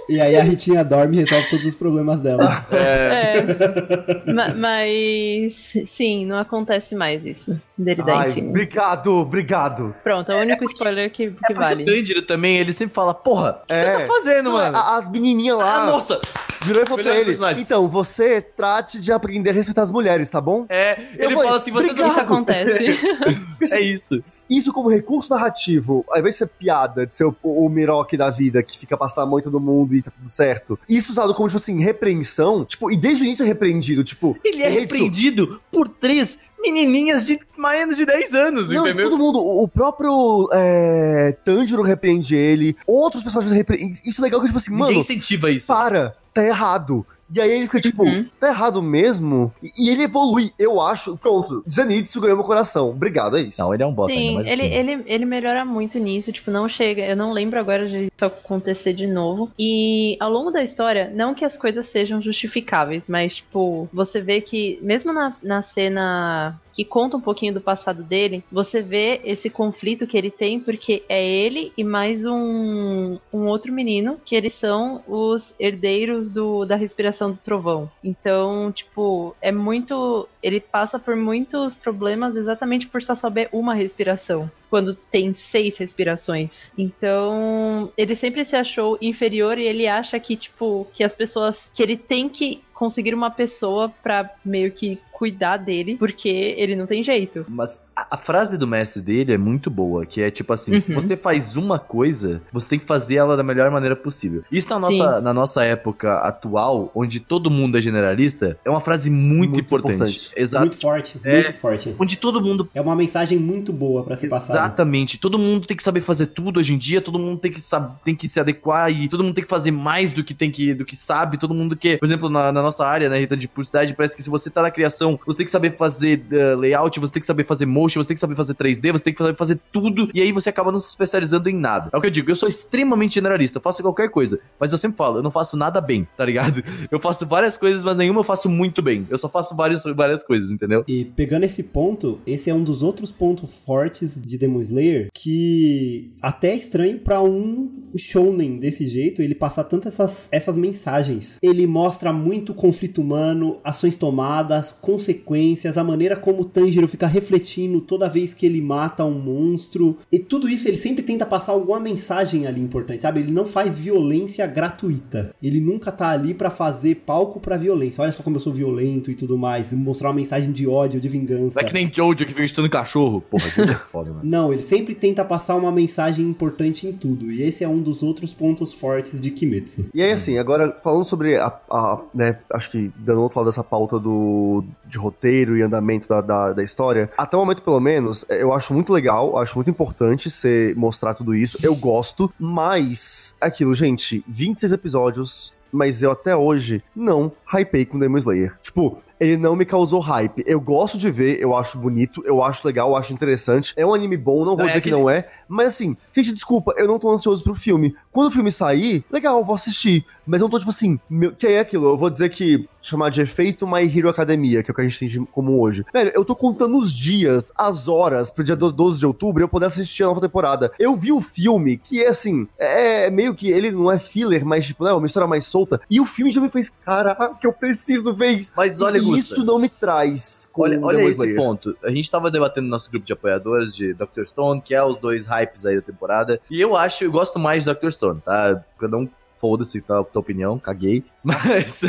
E aí a Ritinha dorme e resolve todos os problemas dela. É. é. Ma- mas sim, não acontece mais isso. Dele dar Ai, em cima. obrigado, obrigado. Pronto, é o único spoiler que, que O vale. Tanjiro também, ele sempre fala, porra, o que É. você tá fazendo, Não, mano? As menininhas lá. Ah, nossa! Virou e falou pra ele, então, você trate de aprender a respeitar as mulheres, tá bom? É, Eu ele falei, fala assim, vocês "Obrigado." Isso acontece. *laughs* É isso. Isso como recurso narrativo, ao invés de ser piada, de ser o, o Miroque da vida que fica passando a mão em todo mundo e tá tudo certo. Isso usado como, tipo assim, repreensão, tipo, e desde o início é repreendido, tipo... Ele é repreendido por três menininhas de menos de 10 anos, Não, entendeu? todo mundo, o próprio é, Tanjiro repreende ele, outros personagens repreendem. Isso é legal que, tipo assim, Ninguém mano, incentiva isso. para, tá errado. E aí ele fica tipo, Uhum. tá errado mesmo? E, e ele evolui, eu acho. Pronto, Zenitsu ganhou meu coração. Obrigado, é isso. Não, ele é um bosta Sim, ainda, mas ele, assim, ele, ele melhora muito nisso, tipo, não chega, eu não lembro agora de isso acontecer de novo. E ao longo da história, não que as coisas sejam justificáveis, mas, tipo, você vê que, mesmo na, na cena que conta um pouquinho do passado dele, você vê esse conflito que ele tem, porque é ele e mais um, um outro menino, que eles são os herdeiros do, da respiração do trovão. Então, tipo, é muito. Ele passa por muitos problemas exatamente por só saber uma respiração. Quando tem seis respirações. Então, ele sempre se achou inferior e ele acha que, tipo, que as pessoas. que ele tem que conseguir uma pessoa pra meio que cuidar dele, porque ele não tem jeito. Mas a, a frase do mestre dele é muito boa, que é tipo assim, se Uhum. você faz uma coisa, você tem que fazer ela da melhor maneira possível. Isso na nossa, na nossa época atual, onde todo mundo é generalista, é uma frase muito, Muito importante. importante. Exato. Muito forte, É. muito forte. Onde todo mundo É uma mensagem muito boa pra ser passada. Exatamente. Todo mundo tem que saber fazer tudo hoje em dia, todo mundo tem que, sab- tem que se adequar e todo mundo tem que fazer mais do que tem que, do que sabe, todo mundo que, por exemplo, na, na nossa área, né, Rita, de publicidade, parece que se você tá na criação, você tem que saber fazer uh, layout, você tem que saber fazer motion, você tem que saber fazer 3D, você tem que saber fazer tudo, e aí você acaba não se especializando em nada. É o que eu digo, eu sou extremamente generalista, eu faço qualquer coisa, mas eu sempre falo, eu não faço nada bem, tá ligado? *laughs* Eu faço várias coisas, mas nenhuma eu faço muito bem. Eu só faço várias, várias coisas, entendeu? E pegando esse ponto, esse é um dos outros pontos fortes de Demon Slayer que até é estranho pra um shounen desse jeito, ele passar tantas essas, essas mensagens. Ele mostra muito conflito humano, ações tomadas, consequências, a maneira como o Tanjiro fica refletindo toda vez que ele mata um monstro. E tudo isso ele sempre tenta passar alguma mensagem ali importante, sabe? Ele não faz violência gratuita. Ele nunca tá ali pra fazer palco pra violência. Olha só como eu sou violento e tudo mais, mostrar uma mensagem de ódio, de vingança. Não é que nem Jojo que fica estudando cachorro. Porra, Jojo é foda, mano. Não, ele sempre tenta passar uma mensagem importante em tudo. E esse é um dos outros pontos fortes de Kimetsu. E aí, assim, agora falando sobre a, a- né, acho que dando outro lado dessa pauta do de roteiro e andamento da, da, da história, até o momento, pelo menos, eu acho muito legal, acho muito importante você mostrar tudo isso, eu gosto, mas aquilo, gente, 26 episódios, mas eu até hoje não hypei com Demon Slayer. Tipo, ele não me causou hype. Eu gosto de ver, eu acho bonito, eu acho legal, eu acho interessante. É um anime bom, não vou Não, é dizer que não é. Mas assim, gente, desculpa, eu não tô ansioso pro filme. Quando o filme sair, legal, vou assistir. Mas eu não tô tipo assim, meu, que é aquilo? Eu vou dizer que chamar de efeito My Hero Academia, que é o que a gente tem de comum hoje. Velho, eu tô contando os dias, as horas pro dia do- 12 de outubro eu poder assistir a nova temporada. Eu vi o filme, que é assim, é meio que ele não é filler, mas tipo, né, uma história mais solta. E o filme já me fez, caraca, eu preciso ver isso. Mas olha, e Gusta, isso não me traz. com Olha, olha esse Slayer. ponto. A gente tava debatendo no nosso grupo de apoiadores de Dr. Stone, que é os dois hypes aí da temporada. E eu acho, eu gosto mais de Dr. Stone, tá? Cada um foda-se tá, a tua opinião, caguei. *laughs* Mas,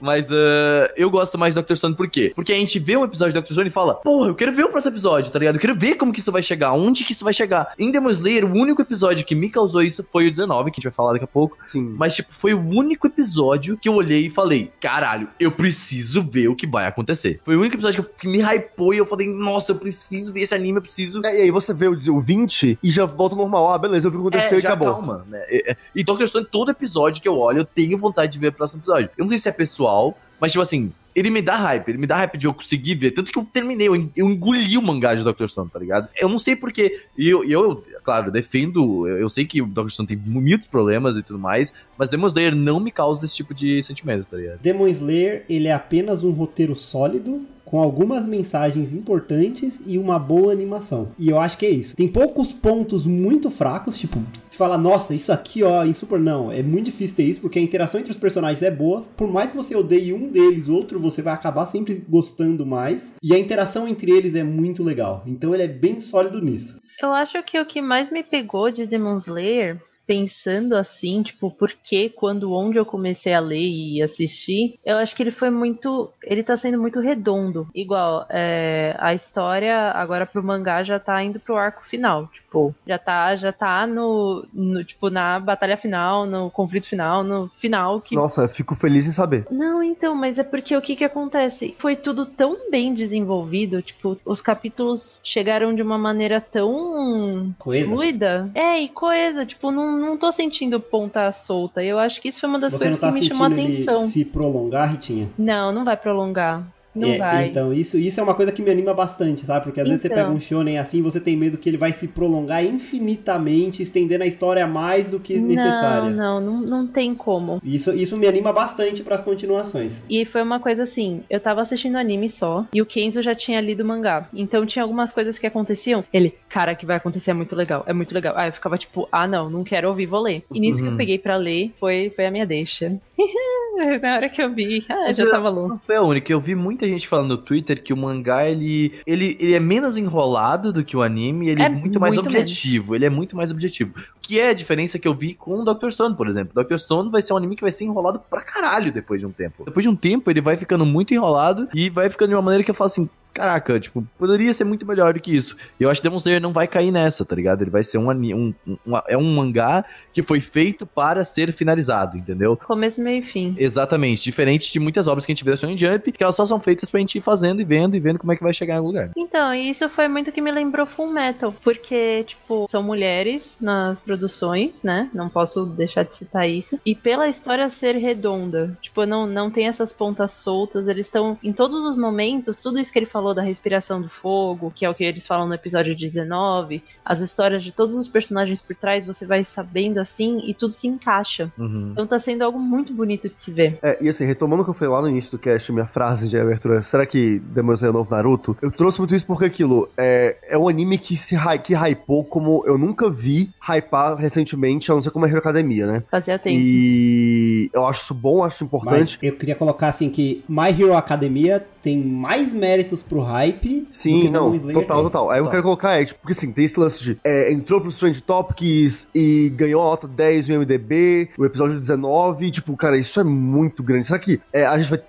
mas ah, eu gosto mais de Dr. Stone por quê? Porque a gente vê um episódio de Dr. Stone e fala, porra, eu quero ver o próximo episódio, tá ligado? Eu quero ver como que isso vai chegar, onde que isso vai chegar. Em Demon Slayer, o único episódio que me causou isso foi o 19, que a gente vai falar daqui a pouco. Sim. Mas, tipo, foi o único episódio que eu olhei e falei: caralho, eu preciso ver o que vai acontecer. Foi o único episódio que, eu- que me hypou e eu falei: nossa, eu preciso ver esse anime, eu preciso. É, e aí você vê o, o 20 e já volta ao normal. Ah, beleza, eu vi o que aconteceu É, e acabou. calma, né? E, e Doctor Stone, todo episódio que eu olho, eu tenho vontade de ver o próximo episódio. Eu não sei se é pessoal, mas, tipo assim, ele me dá hype, ele me dá hype de eu conseguir ver. Tanto que eu terminei, eu, eu engoli o mangá de Doctor Stone, tá ligado? Eu não sei porquê. E eu, eu, claro, defendo. Eu, eu sei que o Doctor Stone tem muitos problemas e tudo mais, mas Demon Slayer não me causa esse tipo de sentimento, tá ligado? Demon Slayer, ele é apenas um roteiro sólido, com algumas mensagens importantes e uma boa animação. E eu acho que é isso. Tem poucos pontos muito fracos, tipo, você fala, nossa, isso aqui, ó, em Super não. É muito difícil ter isso, porque a interação entre os personagens é boa. Por mais que você odeie um deles, outro, você vai acabar sempre gostando mais. E a interação entre eles é muito legal. Então ele é bem sólido nisso. Eu acho que o que mais me pegou de Demon Slayer pensando assim, tipo, por que, quando, onde eu comecei a ler e assistir, eu acho que ele foi muito. Ele tá sendo muito redondo. Igual, é, a história agora pro mangá já tá indo pro arco final. Tipo, já tá, já tá no, no tipo, na batalha final, no conflito final, no final que. Nossa, eu fico feliz em saber. Não, então, mas é porque o que que acontece? Foi tudo tão bem desenvolvido, tipo, os capítulos chegaram de uma maneira tão Coesa. fluida. É, e coesa, tipo, não, não tô sentindo ponta solta. Eu acho que isso foi uma das Você coisas tá que me chamou a atenção. se prolongar, Ritinha? Não, não vai prolongar. Não É, vai. Então, isso, isso é uma coisa que me anima bastante, sabe? Porque às vezes você Então. pega um shonen assim, você tem medo que ele vai se prolongar infinitamente, estendendo a história mais do que necessária. Não, não, não, não tem como. Isso, isso me anima bastante pras continuações. E foi uma coisa assim, eu tava assistindo anime só, e o Kenzo já tinha lido o mangá. Então tinha algumas coisas que aconteciam. Ele, cara, que vai acontecer é muito legal, é muito legal. Aí eu ficava tipo, ah não, não quero ouvir, vou ler. E nisso que eu peguei pra ler, foi, foi a minha deixa. *laughs* Na hora que eu vi, ah, já tava louco. Não foi a única. Eu vi muita gente falando no Twitter que o mangá ele, ele, ele é menos enrolado do que o anime, ele é, É muito mais muito objetivo. Ele é muito mais objetivo. Que é a diferença que eu vi com o Dr. Stone, por exemplo. Dr. Stone vai ser um anime que vai ser enrolado pra caralho depois de um tempo. Depois de um tempo, ele vai ficando muito enrolado e vai ficando de uma maneira que eu falo assim. Caraca, tipo, poderia ser muito melhor do que isso. E eu acho que Demon Slayer não vai cair nessa, tá ligado? Ele vai ser um, um, um, é um mangá que foi feito para ser finalizado, entendeu? Começo, meio e fim. Exatamente, diferente de muitas obras que a gente vê da Shonen Jump, que elas só são feitas pra gente ir fazendo e vendo e vendo como é que vai chegar em algum lugar. Então, e isso foi muito que me lembrou Full Metal, porque, tipo, são mulheres nas produções, né? Não posso deixar de citar isso. E pela história ser redonda, tipo, não, não tem essas pontas soltas, eles estão em todos os momentos, tudo isso que ele falou da respiração do fogo, que é o que eles falam no episódio 19, as histórias de todos os personagens por trás, você vai sabendo assim e tudo se encaixa. Uhum. Então tá sendo algo muito bonito de se ver. É, e assim, retomando o que eu falei lá no início do cast, minha frase de abertura, será que Demon Slayer é o novo Naruto? Eu trouxe muito isso porque aquilo é, é um anime que se que hypou como eu nunca vi hypar recentemente, a não ser como a Hero Academia, né? Fazia tempo. E eu acho isso bom, acho importante. Mas eu queria colocar assim que My Hero Academia tem mais méritos pro hype. do Sim, que não, total, total. Aí eu quero colocar é, tipo, porque assim, tem esse lance de é, entrou pro Strange Topics e ganhou a nota 10 no MDB, o episódio 19, tipo, cara, isso é muito grande. Será que é, a gente vai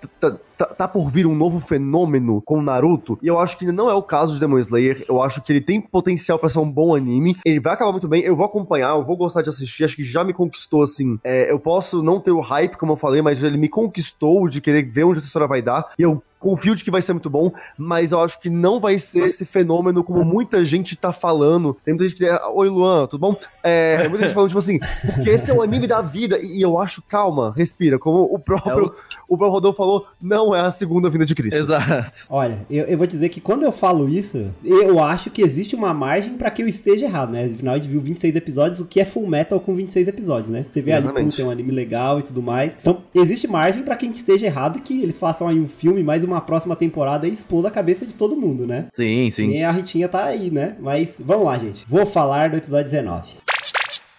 tá, tá por vir um novo fenômeno com o Naruto? E eu acho que não é o caso de Demon Slayer, eu acho que ele tem potencial pra ser um bom anime, ele vai acabar muito bem, eu vou acompanhar, eu vou gostar de assistir, acho que já me conquistou, assim, é, eu posso não ter o hype, como eu falei, mas ele me conquistou de querer ver onde essa história vai dar, e eu confio de que vai ser muito bom, mas eu acho que não vai ser esse fenômeno como muita gente tá falando. Tem muita gente que. Oi, Luan, tudo bom? É, muita gente falando, tipo assim, porque esse é o anime da vida. E eu acho, calma, respira. Como o próprio, É o- o próprio Rodolfo falou, não é a segunda vinda de Cristo. Exato. Olha, eu, eu vou dizer que quando eu falo isso, eu acho que existe uma margem pra que eu esteja errado, né? Afinal, a gente viu 26 episódios, o que é Full Metal com 26 episódios, né? Você vê ali, Exatamente. tem um anime legal e tudo mais. Então, existe margem pra que a gente esteja errado e que eles façam aí um filme, mais uma próxima temporada e expor a cabeça de todo mundo, né? Sim, sim. E a Ritinha tá aí, né? Mas vamos lá, gente. Vou falar do episódio 19.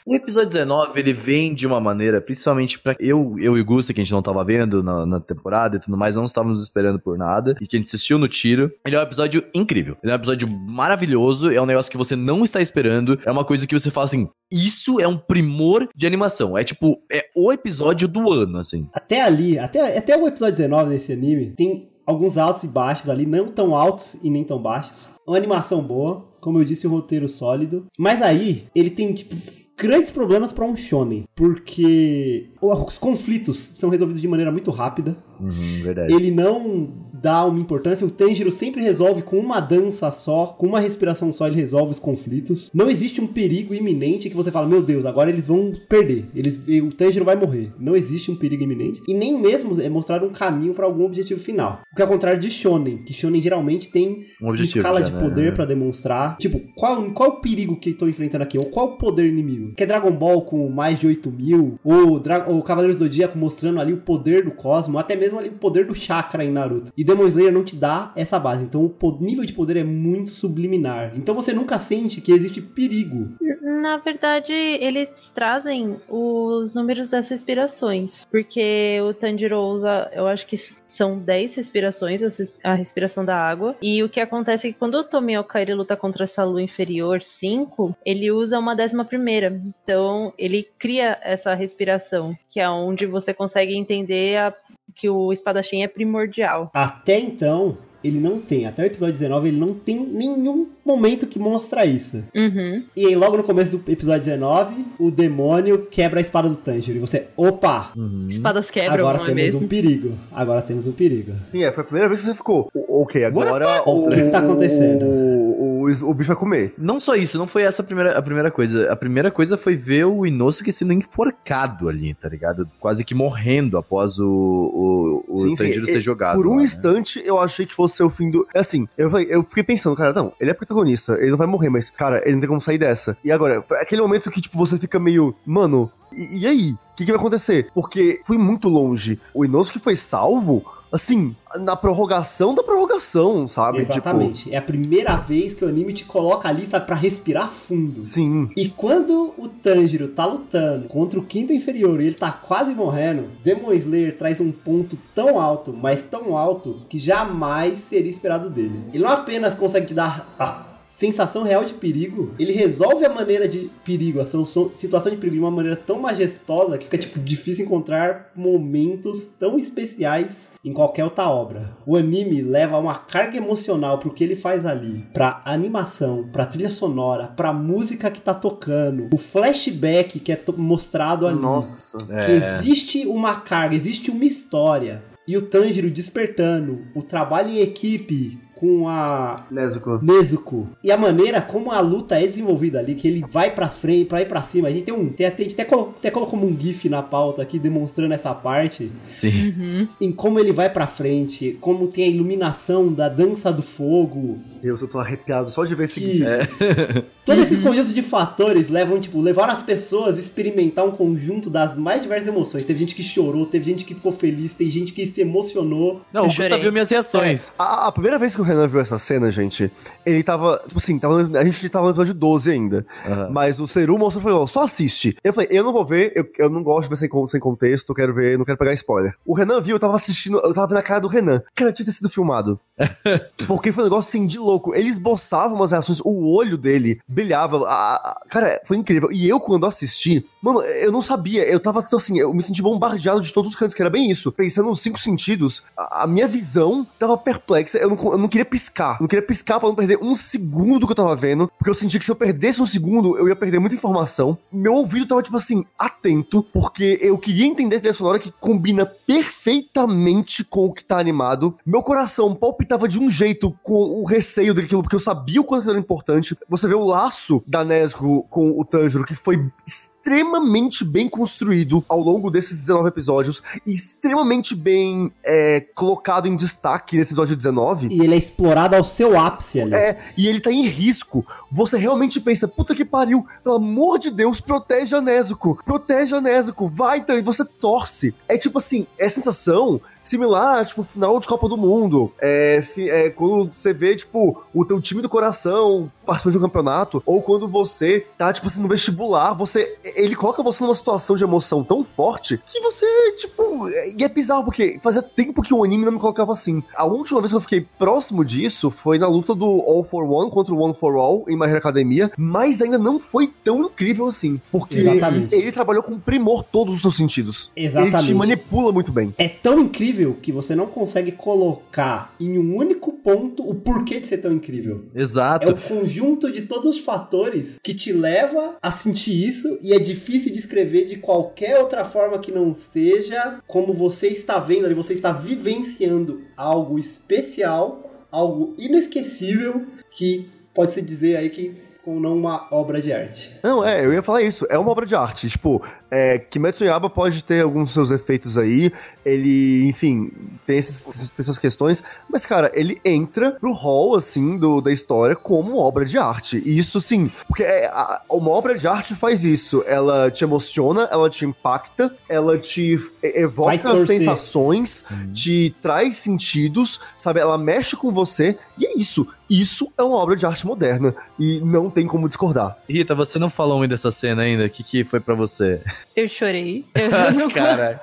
O episódio 19, ele vem de uma maneira, principalmente pra eu, eu e Gusta, que a gente não tava vendo na, na temporada e tudo mais, não estávamos esperando por nada, e que a gente assistiu no tiro. Ele é um episódio incrível. Ele é um episódio maravilhoso, é um negócio que você não está esperando, é uma coisa que você fala assim, isso é um primor de animação. É tipo, é o episódio do ano, assim. Até ali, até, até o episódio 19 desse anime, tem alguns altos e baixos ali, não tão altos e nem tão baixos. Uma animação boa, como eu disse, um roteiro sólido. Mas aí, ele tem, tipo, grandes problemas pra um shonen, porque os conflitos são resolvidos de maneira muito rápida. Uhum, verdade. Ele não dá uma importância. O Tanjiro sempre resolve com uma dança só, com uma respiração só, ele resolve os conflitos. Não existe um perigo iminente que você fala, meu Deus, agora eles vão perder. Eles, o Tanjiro vai morrer. Não existe um perigo iminente. E nem mesmo é mostrar um caminho pra algum objetivo final. O que é o contrário de Shonen, que Shonen geralmente tem Um uma escala já, de né? poder pra demonstrar. Tipo, qual, qual é o perigo que estou enfrentando aqui? Ou qual o poder inimigo? Que é Dragon Ball com mais de 8 mil? Ou, Dra- o Cavaleiro do Zodíaco mostrando ali o poder do cosmo, até mesmo ali o poder do chakra em Naruto. E Demon Slayer não te dá essa base. Então o nível de poder é muito subliminar. Então você nunca sente que existe perigo. Na verdade, eles trazem os números das respirações. Porque o Tanjiro usa, eu acho que são 10 respirações, a res- a respiração da água. E o que acontece é que quando o Tomioka ele luta contra essa lua inferior 5, ele usa uma décima primeira. Então, ele cria essa respiração, que é onde você consegue entender a- que o espadachim é primordial. Até então, ele não tem. Até o episódio 19, ele não tem nenhum momento que mostra isso. Uhum. E aí, logo no começo do episódio 19, o demônio quebra a espada do Tanjiro. E você, opa! Espadas quebram, agora não é temos mesmo? um perigo. Agora temos um perigo. Sim, é, foi a primeira vez que você ficou. O- Ok, agora O que que tá acontecendo? O, o, o bicho vai comer. Não só isso, não foi essa a primeira, a primeira coisa. A primeira coisa foi ver o Inosuke sendo enforcado ali, tá ligado? Quase que morrendo após o, o, Sim, Tanjiro ser jogado. Por um lá, né? instante, eu achei que fosse o fim do. é Assim, eu, eu fiquei pensando, cara, não, ele é protagonista, ele não vai morrer, mas, cara, ele não tem como sair dessa. E agora, foi aquele momento que, tipo, você fica meio, mano, e, e aí? O que, que vai acontecer? Porque foi muito longe. O Inosuke foi salvo, assim, na prorrogação da prorrogação, sabe? Exatamente. É a primeira vez que o anime te coloca ali, sabe, pra respirar fundo. Tipo, sim. E quando o Tanjiro tá lutando contra o quinto inferior e ele tá quase morrendo, Demon Slayer traz um ponto tão alto, mas tão alto, que jamais seria esperado dele. Ele não apenas consegue te dar a sensação real de perigo, ele resolve a maneira de perigo, a solução- situação de perigo de uma maneira tão majestosa que fica tipo difícil encontrar momentos tão especiais em qualquer outra obra. O anime leva uma carga emocional pro que ele faz ali, pra animação, pra trilha sonora, pra música que tá tocando, o flashback que é mostrado ali. Nossa. Que existe uma carga, existe uma história. E o Tanjiro despertando, o trabalho em equipe com a Nezuko. Nezuko. E a maneira como a luta é desenvolvida ali, que ele vai pra frente, pra ir pra cima. A gente tem um. Tem, até- a gente até, colo- até colocou um GIF na pauta aqui demonstrando essa parte. Sim. Em como ele vai pra frente, como tem a iluminação da dança do fogo. Deus, eu tô arrepiado só de ver esse Que GIF. *laughs* todos esses conjuntos de fatores levam, tipo, levaram as pessoas a experimentar um conjunto das mais diversas emoções. Teve gente que chorou, teve gente que ficou feliz, tem gente que se emocionou. Não, Eu o Gusta chorei. viu minhas reações. A, a primeira vez que o Renan viu essa cena, gente, ele tava, tipo assim, tava, a gente tava no episódio 12 ainda. Aham. Mas o Seru mostrou e falou, só assiste. Eu falei, eu não vou ver, eu, eu não gosto de ver sem, sem contexto, eu quero ver, não quero pegar spoiler. O Renan viu, eu tava assistindo, eu tava vendo a cara do Renan. Cara, tinha que ter sido filmado. *laughs* Porque foi um negócio assim de louco. Ele esboçava umas reações, o olho dele brilhava. a- a- cara, foi incrível. E eu, quando assisti, mano, eu não sabia. Eu tava assim, eu me senti bombardeado de todos os cantos, que era bem isso. Pensando nos cinco sentidos, a, a minha visão tava perplexa. Eu não, eu não queria piscar. Eu não queria piscar pra não perder um segundo do que eu tava vendo. Porque eu senti que se eu perdesse um segundo, eu ia perder muita informação. Meu ouvido tava, tipo assim, atento. Porque eu queria entender a trilha sonora que combina perfeitamente com o que tá animado. Meu coração palpitava de um jeito com o receio daquilo, porque eu sabia o quanto era importante. Você vê o laço da Nesgo com o Tanjiro, que foi extremamente bem construído ao longo desses 19 episódios, extremamente bem é, colocado em destaque nesse episódio 19. E ele é explorado ao seu ápice ali. É, e ele tá em risco. Você realmente pensa, puta que pariu, pelo amor de Deus, protege a Nezuko, protege a Nezuko, vai, então, e você torce. É tipo assim, é sensação similar, tipo, final de Copa do Mundo. É, é quando você vê, tipo, o teu time do coração participando de um campeonato, ou quando você tá, tipo assim, no vestibular, você. Ele coloca você numa situação de emoção tão forte que você, tipo. E é bizarro, porque fazia tempo que o anime não me colocava assim. A última vez que eu fiquei próximo disso foi na luta do All for One contra o One for All em My Hero Academia, mas ainda não foi tão incrível assim. Porque Exatamente. ele trabalhou com primor todos os seus sentidos. Ele te Exatamente. manipula muito bem. É tão incrível que você não consegue colocar em um único ponto o porquê de ser tão incrível. É Exato. o conjunto de todos os fatores que te leva a sentir isso e é difícil descrever de qualquer outra forma que não seja como você está vendo ali, você está vivenciando algo especial, algo inesquecível que pode se dizer aí que como não uma obra de arte. Não, é, eu ia falar isso. É uma obra de arte. Tipo, É, Kimetsu no Yaiba pode ter alguns seus efeitos aí, ele, enfim, tem, esses, tem suas questões, mas, cara, ele entra pro hall, assim, do, da história como obra de arte. E isso, sim, porque é, a- uma obra de arte faz isso. Ela te emociona, ela te impacta, ela te evoca sensações, te traz sentidos, sabe? Ela mexe com você, e é isso. Isso é uma obra de arte moderna, e não tem como discordar. Rita, você não falou muito dessa cena ainda. O que, que foi pra você? Eu chorei. Eu *laughs* não, Cara,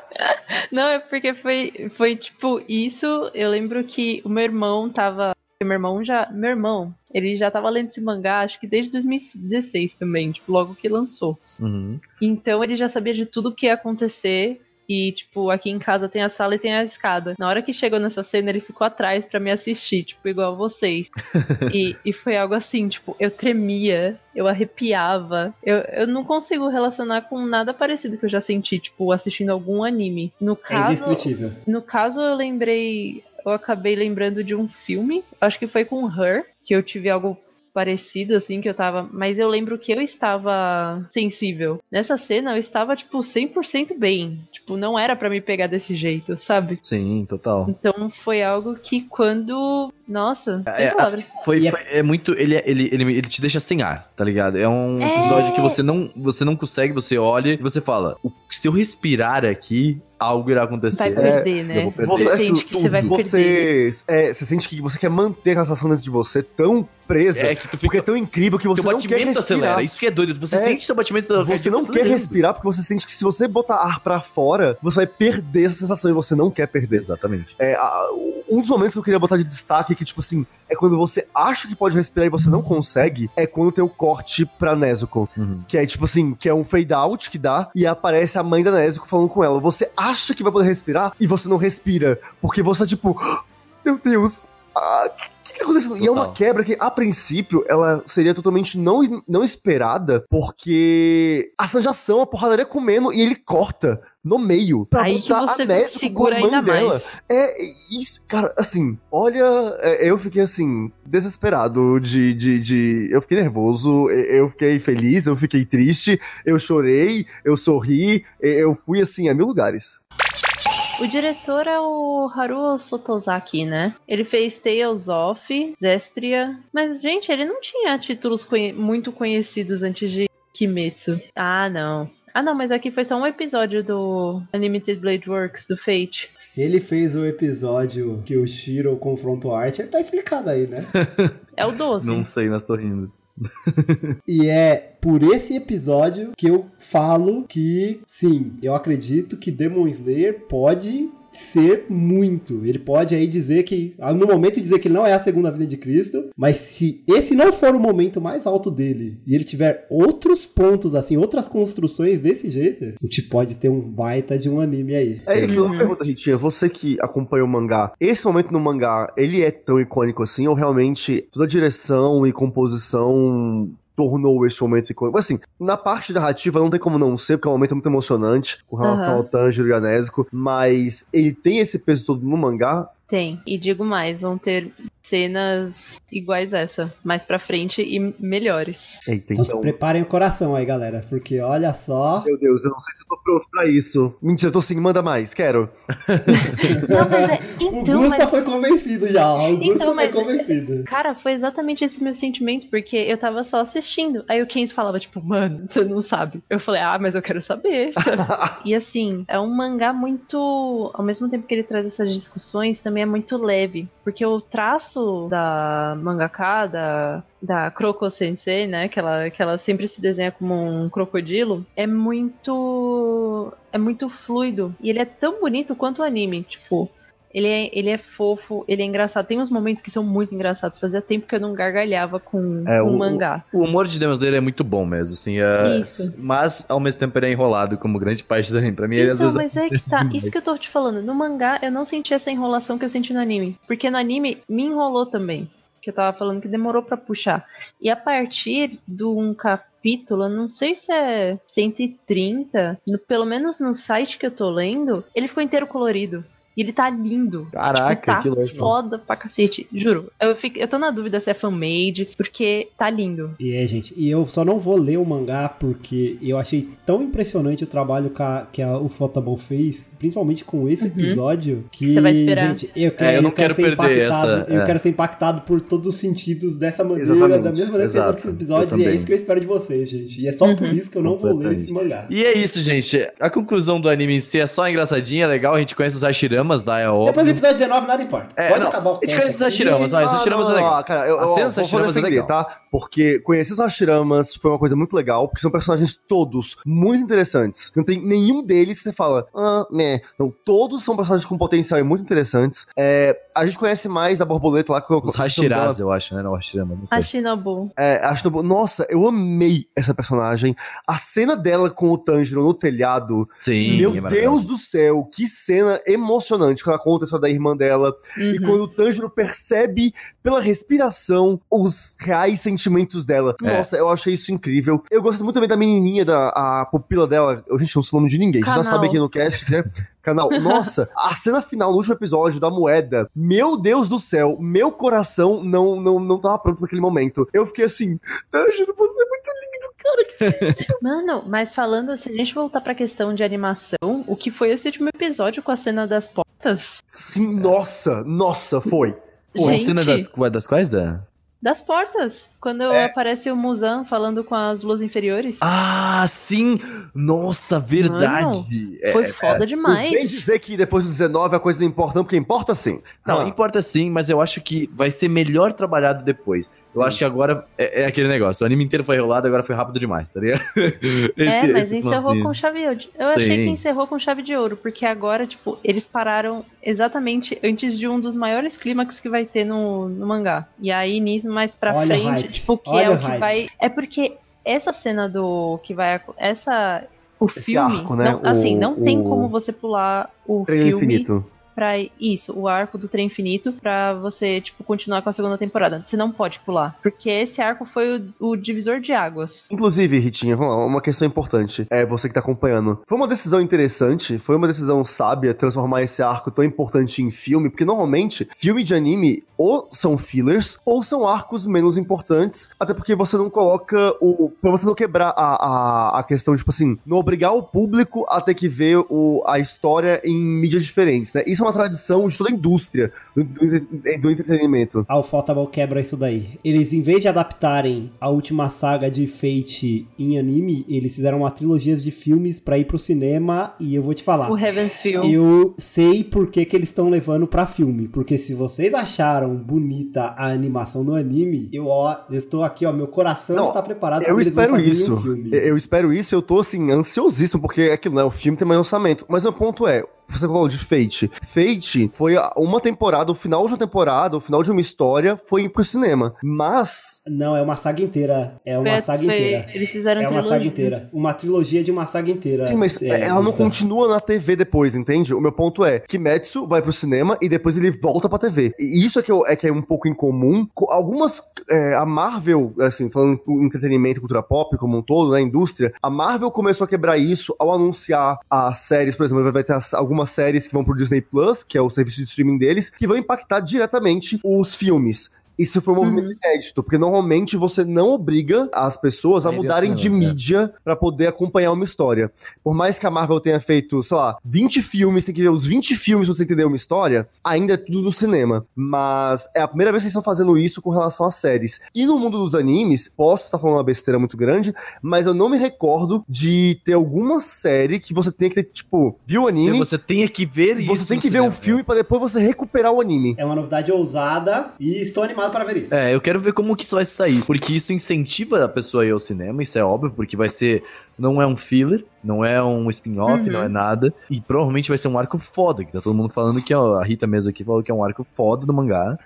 não, é porque foi, foi tipo isso. Eu lembro que o meu irmão tava. Meu irmão já. Meu irmão, ele já tava lendo esse mangá, acho que desde 2016 também, tipo, logo que lançou. uhum. Então ele já sabia de tudo que ia acontecer. E, tipo, aqui em casa tem a sala e tem a escada. Na hora que chegou nessa cena, ele ficou atrás pra me assistir, tipo, igual vocês. *laughs* e, e foi algo assim, tipo, eu tremia, eu arrepiava. Eu, eu não consigo relacionar com nada parecido que eu já senti, tipo, assistindo algum anime. No É caso. indescritível. No caso, eu lembrei. Eu acabei lembrando de um filme, acho que foi com Her, que eu tive algo parecido, assim, que eu tava. Mas eu lembro que eu estava sensível. Nessa cena, eu estava, tipo, 100% bem. Tipo, não era pra me pegar desse jeito, sabe? sim, total. Então foi algo que quando. Nossa, sem É, palavras. Foi, é- foi- é muito. Ele, é- ele, ele, ele te deixa sem ar, tá ligado? É um É. episódio que você não, você não consegue, você olha e você fala: "O- se eu respirar aqui, algo irá acontecer. Vai perder, né? eu vou perder. Você Você- sente que você vai perder. você, é, você sente que você quer manter a sensação dentro de você tão presa, É que tu porque fica. é tão incrível que você não quer respirar. acelera. Isso que é doido. Você É. sente seu batimento da Você não quer respirar porque você sente que se você botar ar pra fora, você vai perder essa sensação e você não quer perder. Exatamente. É, a- um dos momentos que eu queria botar de destaque que, tipo assim, é quando você acha que pode respirar e você não consegue, é quando tem o corte pra Nezuko. Uhum. Que é, tipo assim, que é um fade out que dá e aparece a mãe da Nezuko falando com ela. Você acha que vai poder respirar e você não respira. Porque você é tipo, "Ah, *gasps* meu Deus, ah, que, que tá acontecendo? E é uma Total. quebra que, a princípio, ela seria totalmente não, não esperada, porque a sanjação, a porradaria comendo e ele corta no meio pra Aí que botar você a Nezuko segura com a mãe ainda dela. mais. É, isso, cara, assim, olha, é, eu fiquei assim, desesperado de, de, de. Eu fiquei nervoso, eu fiquei feliz, eu fiquei triste, eu chorei, eu sorri, e- eu fui assim a mil lugares. O diretor é o Haruo Sotozaki, né? Ele fez Tales of, Zestria. Mas, gente, ele não tinha títulos conhe- muito conhecidos antes de Kimetsu. Ah, não. Ah, não, mas aqui foi só um episódio do Unlimited Blade Works, do Fate. Se ele fez o episódio que o Shiro confronta o Archer, tá explicado aí, né? *laughs* É o 12. Não sei, mas tô rindo. *laughs* E é por esse episódio que eu falo que, sim, eu acredito que Demon Slayer pode ser muito. Ele pode aí dizer que, no momento dizer que ele não é a segunda vinda de Cristo, mas se esse não for o momento mais alto dele e ele tiver outros pontos assim, outras construções desse jeito, a gente pode ter um baita de um anime aí. É, e uma pergunta, Ritinha, você que acompanha o mangá, esse momento no mangá, ele é tão icônico assim, ou realmente toda a direção e composição tornou esse momento icônico? Assim, na parte narrativa não tem como não ser, porque é um momento muito emocionante com relação Aham. ao Tanjiro e a Nezuko, mas ele tem esse peso todo no mangá? Tem. E digo mais, vão ter cenas iguais essa, mais pra frente e melhores. Eita, Então, então... se preparem o coração aí, galera, porque olha só, Meu Deus, eu não sei se eu tô pronto pra isso. Mentira, eu tô sim, manda mais, quero. *laughs* Não, mas é. o Então, Gusta mas foi convencido já, o Gusta Então, mas- foi convencido. Cara, foi exatamente esse meu sentimento, porque eu tava só assistindo. Aí o Kenzo falava, tipo, mano, você não sabe. Eu falei, ah, mas eu quero saber. *laughs* e assim, é um mangá muito. Ao mesmo tempo que ele traz essas discussões, também é muito leve. Porque o traço da mangaka, da, da Kroko Sensei, né? Que ela, que ela sempre se desenha como um crocodilo, é muito. É muito fluido. E ele é tão bonito quanto o anime. Tipo, ele é, ele é fofo, ele é engraçado. Tem uns momentos que são muito engraçados. Fazia tempo que eu não gargalhava com, É, com o- mangá. O humor de Demon Slayer é muito bom mesmo, assim. é- Isso. Mas, ao mesmo tempo, ele é enrolado, como grande parte do anime. Pra mim, ele às Então, vezes... mas é que tá. *laughs* Isso que eu tô te falando. No mangá, eu não senti essa enrolação que eu senti no anime. Porque no anime, me enrolou também. Que eu tava falando que demorou pra puxar. E a partir de um capítulo, eu não sei se é 130, no- pelo menos no site que eu tô lendo, ele ficou inteiro colorido. E ele tá lindo. Caraca, tipo, tá que louco. foda pra cacete, juro. Eu, fico, eu tô na dúvida se é fan-made, porque tá lindo. E é, gente, e eu só não vou ler o mangá porque eu achei tão impressionante o trabalho que, a, que a- o Fotabon fez, principalmente com esse episódio, que, Uhum. Você vai esperar. gente, eu quero, eu não quero ser perder impactado, essa, eu é. quero ser impactado por todos os sentidos dessa maneira, Exatamente, da mesma maneira que exato. eu esse episódio, Eu e é isso que eu espero de vocês, gente. E é só por Uhum. isso que eu não vou ler esse mangá. E é isso, gente. A conclusão do anime em si é só engraçadinha, é legal. A gente conhece os É óbvio. Depois do episódio 19, nada importa. É, Pode não, acabar o a gente cast conhece. Hashiramas, vai. Os Hashiramas é legal. Ah, cara, eu, A eu, cena eu dos vou é defender, legal. tá? Porque conhecer os Hashiramas foi uma coisa muito legal, porque são personagens todos muito interessantes. Não tem nenhum deles que você fala, ah, meh. Não, todos são personagens com potencial e muito interessantes. É, a gente conhece mais da borboleta lá. que eu- Os. Hashiras, eu acho, né? Não, Hashirama, não sei. A Shinobu. É, Nossa, eu amei essa personagem. A cena dela com o Tanjiro no telhado. Sim, meu é Deus do céu, que cena emocionante quando ela conta a história da irmã dela. E Uhum. quando o Tanjiro percebe pela respiração os reais sentimentos dela. É. Nossa, eu achei isso incrível. Eu gosto muito também da menininha, da a pupila dela. Eu, gente, não sei o nome de ninguém. Vocês já Canal. sabem aqui no cast, né? Canal. Nossa, *laughs* a cena final no último episódio da moeda. Meu Deus do céu, meu coração não, não, não tava pronto pra aquele momento. Eu fiquei assim, Tanjiro, você é muito lindo, cara. Que isso? *laughs* Mano, mas falando, se a gente voltar pra questão de animação, o que foi esse último episódio com a cena das portas? Sim, nossa, nossa, foi. A Gente. cena das, ué, das quais? Da... Das portas. Quando É. aparece o Muzan falando com as luas inferiores. Ah, sim! Nossa, verdade! É, foi foda Não demais. vem dizer que depois do 19 a coisa não importa, não, porque importa sim. Não, Ah. importa sim, mas eu acho que vai ser melhor trabalhado depois. Eu Sim. acho que agora é, é aquele negócio. O anime inteiro foi rolado, agora foi rápido demais, tá ligado? *laughs* é, Esse- mas esse encerrou com chave de ouro. Eu achei Sim. que encerrou com chave de ouro, porque agora, tipo, eles pararam exatamente antes de um dos maiores clímax que vai ter no, no mangá. E aí, nisso, mais pra Olha frente. Tipo, que Olha é o o que hype. vai. É porque essa cena do. que vai. Essa. O Esse filme. arco, né? não- assim, O- não tem o- como você pular o Treino filme infinito. Pra isso, o arco do trem infinito, pra você, tipo, continuar com a segunda temporada. Você não pode pular. Porque esse arco foi o, o divisor de águas. Inclusive, Ritinha, vamos lá, uma questão importante. É, você que tá acompanhando. Foi uma decisão interessante, foi uma decisão sábia transformar esse arco tão importante em filme, porque normalmente, filme de anime ou são fillers, ou são arcos menos importantes, até porque você não coloca o. pra você não quebrar a, a, a questão, tipo assim, não obrigar o público a ter que ver o, a história em mídias diferentes, né? Isso é uma tradição de toda a indústria do, do, entre- do entretenimento. Ah, o Fotaball quebra isso daí. Eles, em vez de adaptarem a última saga de Fate em anime, eles fizeram uma trilogia de filmes pra ir pro cinema e eu vou te falar. O Heaven's Feel. Eu sei por que, que eles estão levando pra filme. Porque se vocês acharam bonita a animação no anime, eu, ó, eu estou aqui, ó, meu coração Não, está preparado Eu espero fazerem isso. um filme. Eu espero isso, eu tô assim, ansiosíssimo, porque é aquilo, né? O filme tem mais orçamento. Mas o ponto é. Você falou de Fate. Fate foi uma temporada, o final de uma temporada, o final de uma história, foi pro cinema. Mas. Não, é uma saga inteira. É uma Foi- saga foi- inteira. Eles fizeram É uma trilogia. saga inteira. Uma trilogia de uma saga inteira. Sim, mas É, ela não continua na TV depois, entende? O meu ponto é: Kimetsu vai pro cinema e depois ele volta pra TV. E isso é que, eu- é, que é um pouco incomum. Co- Algumas. é, a Marvel, assim, falando em entretenimento, cultura pop como um todo, né? Indústria, a Marvel começou a quebrar isso ao anunciar as séries, por exemplo, vai ter as- algumas séries que vão pro Disney Plus, que é o serviço de streaming deles, que vão impactar diretamente os filmes. Isso foi um movimento inédito, porque normalmente você não obriga as pessoas a mudarem de cinema, é. mídia pra poder acompanhar uma história. Por mais que a Marvel tenha feito, sei lá, 20 filmes, tem que ver os 20 filmes pra você entender uma história, ainda é tudo no cinema. Mas é a primeira vez que eles estão fazendo isso com relação às séries. E no mundo dos animes, posso estar falando uma besteira muito grande, mas eu não me recordo de ter alguma série que você tenha que ter, tipo, viu o anime, Se você tenha que ver isso você tem que ver o cinema. filme pra depois você recuperar o anime. É uma novidade ousada e estou animado para ver isso. É, eu quero ver como que isso vai sair. Porque isso incentiva a pessoa a ir ao cinema, isso é óbvio, porque vai ser. Não é um filler, não é um spin-off, Uhum. não é nada. E provavelmente vai ser um arco foda, que tá todo mundo falando que, ó, a Rita mesmo aqui falou que é um arco foda do mangá.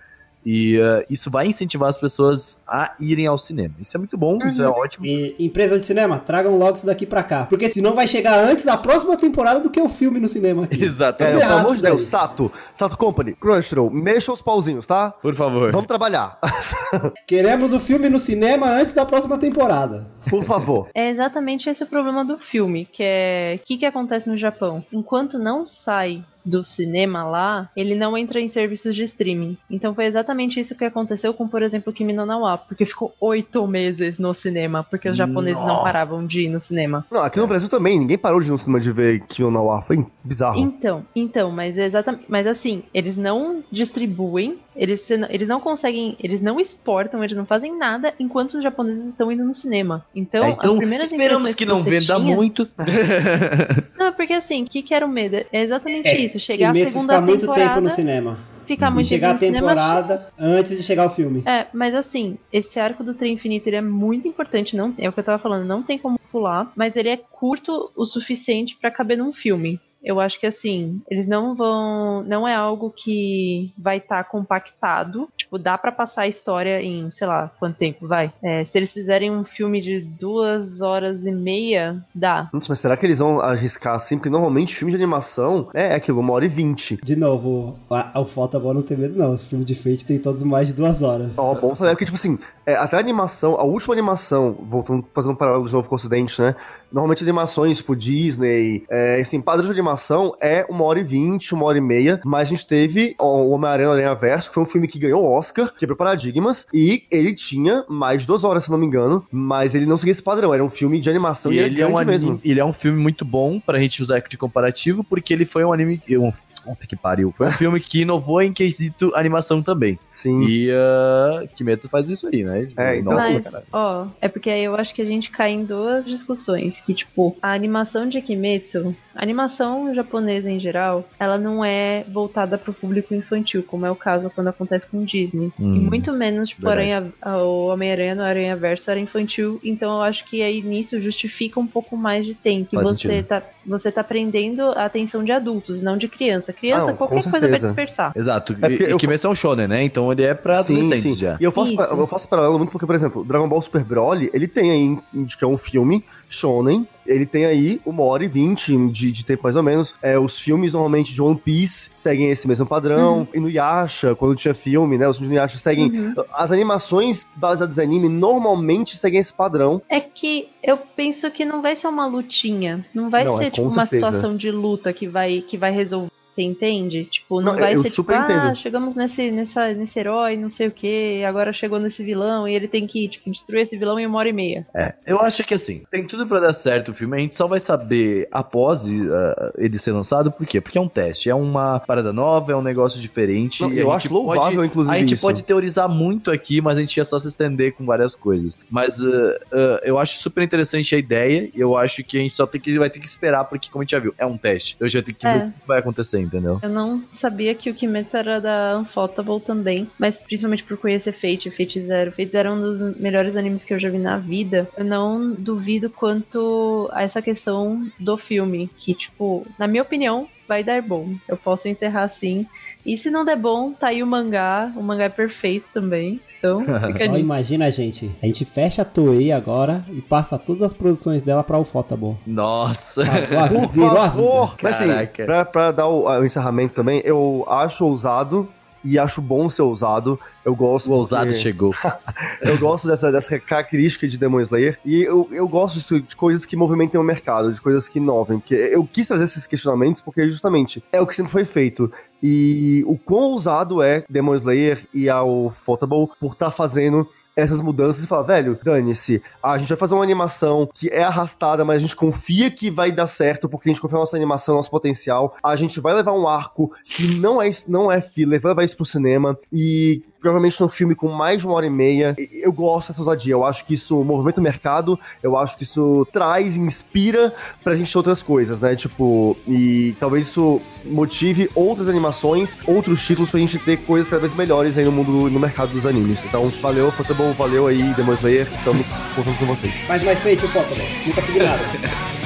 E eh, isso vai incentivar as pessoas a irem ao cinema. Isso é muito bom, isso é ótimo. E, empresa de cinema, tragam logo isso daqui pra cá. Porque senão vai chegar antes da próxima temporada do que o filme no cinema aqui. *laughs* Exato. É, pelo amor de daí. Deus, Sato, Sato Company, Crunchyroll, mexa os pauzinhos, tá? Por favor. Vamos trabalhar, *laughs* Queremos o filme no cinema antes da próxima temporada. por favor. É exatamente esse o problema do filme, que é o que, que acontece no Japão. Enquanto não sai do cinema lá, ele não entra em serviços de streaming. Então foi exatamente isso que aconteceu com, por exemplo, Kimi no Na wa, porque ficou oito meses no cinema, porque os japoneses não Nossa. paravam de ir no cinema. Não, aqui no Brasil também, ninguém parou de ir no cinema de ver Kiyo no Wa. Foi bizarro. Então, então, mas exatamente, mas assim, eles não distribuem, eles, eles não conseguem, eles não exportam, eles não fazem nada enquanto os japoneses estão indo no cinema. Então, É, então as primeiras esperamos impressões que não você venda tinha- muito. *laughs* Não, porque assim, o que que era o medo? É exatamente É, isso, chegar a segunda ficar muito temporada, tempo no cinema. ficar E muito chegar a tempo cinema. temporada antes de chegar o filme. É, mas assim, esse arco do trem infinito ele é muito importante, não é o que eu tava falando, não tem como pular, mas ele é curto o suficiente pra caber num filme. Eu acho que assim, eles não vão, não é algo que vai estar compactado, tipo, dá pra passar a história em, sei lá, quanto tempo vai. É, se eles fizerem um filme de duas horas e meia, dá. Nossa, mas será que eles vão arriscar assim? Porque normalmente filme de animação é aquilo, uma hora e vinte. De novo, a- o Falta Boa não tem medo, não. Os filmes de Fate tem todos mais de duas horas. Ó, bom saber, porque, tipo assim, é, até a animação, a última animação, voltando, fazendo um paralelo de novo com o Ocidente, né? Normalmente animações, tipo Disney, é, assim, padrão de animação é uma hora e vinte, uma hora e meia, mas a gente teve o Homem-Aranha Aranha Verso, que foi um filme que ganhou Oscar, quebrou paradigmas, e ele tinha mais de duas horas, se não me engano, mas ele não seguia esse padrão, era um filme de animação E e, ele é, um anime, mesmo. ele é um filme muito bom pra gente usar de comparativo, porque ele foi um anime. Um, puta que pariu. Foi um filme que inovou em quesito animação também. Sim. E uh, Kimetsu faz isso aí, né? É, então Nossa, Mas, caralho. ó, é porque aí eu acho que a gente cai em duas discussões. Que, tipo, a animação de Kimetsu, a animação japonesa em geral, ela não é voltada pro público infantil, como é o caso quando acontece com Disney. Hum, e muito menos, tipo. Aranha, o Homem-Aranha no Aranha Verso era infantil. Então eu acho que aí nisso justifica um pouco mais de tempo. Faz você sentido. tá, você tá prendendo a atenção de adultos, não de criança. Criança, Não, qualquer coisa vai dispersar. Exato. É e, eu- Kimetsu é um shonen, né? Então ele é pra Sim, adolescentes sim. já. E eu faço, Isso. eu faço paralelo muito porque, por exemplo, Dragon Ball Super Broly, ele tem aí, que é um filme shonen, ele tem aí uma hora e vinte de, de tempo mais ou menos. É, os filmes, normalmente, de One Piece seguem esse mesmo padrão. Uhum. E no Yasha, quando tinha filme, né, os filmes do Yasha seguem... Uhum. As animações baseadas em anime normalmente seguem esse padrão. É que eu penso que não vai ser uma lutinha. Não vai Não, é, ser, com tipo, uma situação de luta que vai, que vai resolver. Você entende? Tipo, não, Não, vai ser tipo, ah, chegamos nesse, nessa, nesse herói, não sei o que, agora chegou nesse vilão e ele tem que, tipo, destruir esse vilão em uma hora e meia. É, eu acho que assim, tem tudo pra dar certo o filme, a gente só vai saber após uh, ele ser lançado, por quê? Porque é um teste, é uma parada nova, é um negócio diferente. Não, eu a acho gente louvável, pode, inclusive, A gente isso. pode teorizar muito aqui, mas a gente ia só se estender com várias coisas. Mas uh, uh, eu acho super interessante a ideia, e eu acho que a gente só tem que, vai ter que esperar, porque como a gente já viu, é um teste. Eu já tenho que É. ver o que vai acontecer, entendeu? Eu não sabia que o Kimetsu era da Unfotable também, mas principalmente por conhecer Fate, Fate Zero. Fate Zero é um dos melhores animes que eu já vi na vida. Eu não duvido quanto a essa questão do filme, que, tipo, na minha opinião, vai dar bom. Eu posso encerrar assim. E se não der bom, tá aí o mangá. O mangá é perfeito também. Então, *laughs* fica Só imagina, gente. A gente fecha a Toei agora e passa todas as produções dela pra Ufotable. Nossa! *laughs* Agora, Por virou a favor! Mas assim, pra, pra dar o, o encerramento também, eu acho ousado e acho bom ser ousado. Eu gosto. o ousado porque- chegou. *laughs* Eu gosto dessa, dessa característica de Demon Slayer. E eu, eu gosto disso, de coisas que movimentem o mercado, de coisas que inovem. Porque eu quis trazer esses questionamentos porque, justamente, é o que sempre foi feito. E o quão ousado é Demon Slayer e a Ufotable por estar fazendo essas mudanças e falar, velho, dane-se, a gente vai fazer uma animação que é arrastada, mas a gente confia que vai dar certo, porque a gente confia na nossa animação, no nosso potencial. A gente vai levar um arco que não é, não é filler, vai levar isso pro cinema e provavelmente um filme com mais de uma hora e meia. Eu gosto dessa ousadia, eu acho que isso movimenta o mercado, eu acho que isso traz, inspira pra gente outras coisas, né? Tipo, e talvez isso motive outras animações, outros títulos pra gente ter coisas cada vez melhores aí no mundo, no mercado dos animes. Então, valeu, Futebol, valeu aí, Demon Slayer, estamos contando com vocês. Faz mais feito, Ufotable. Nunca pedi nada. *laughs*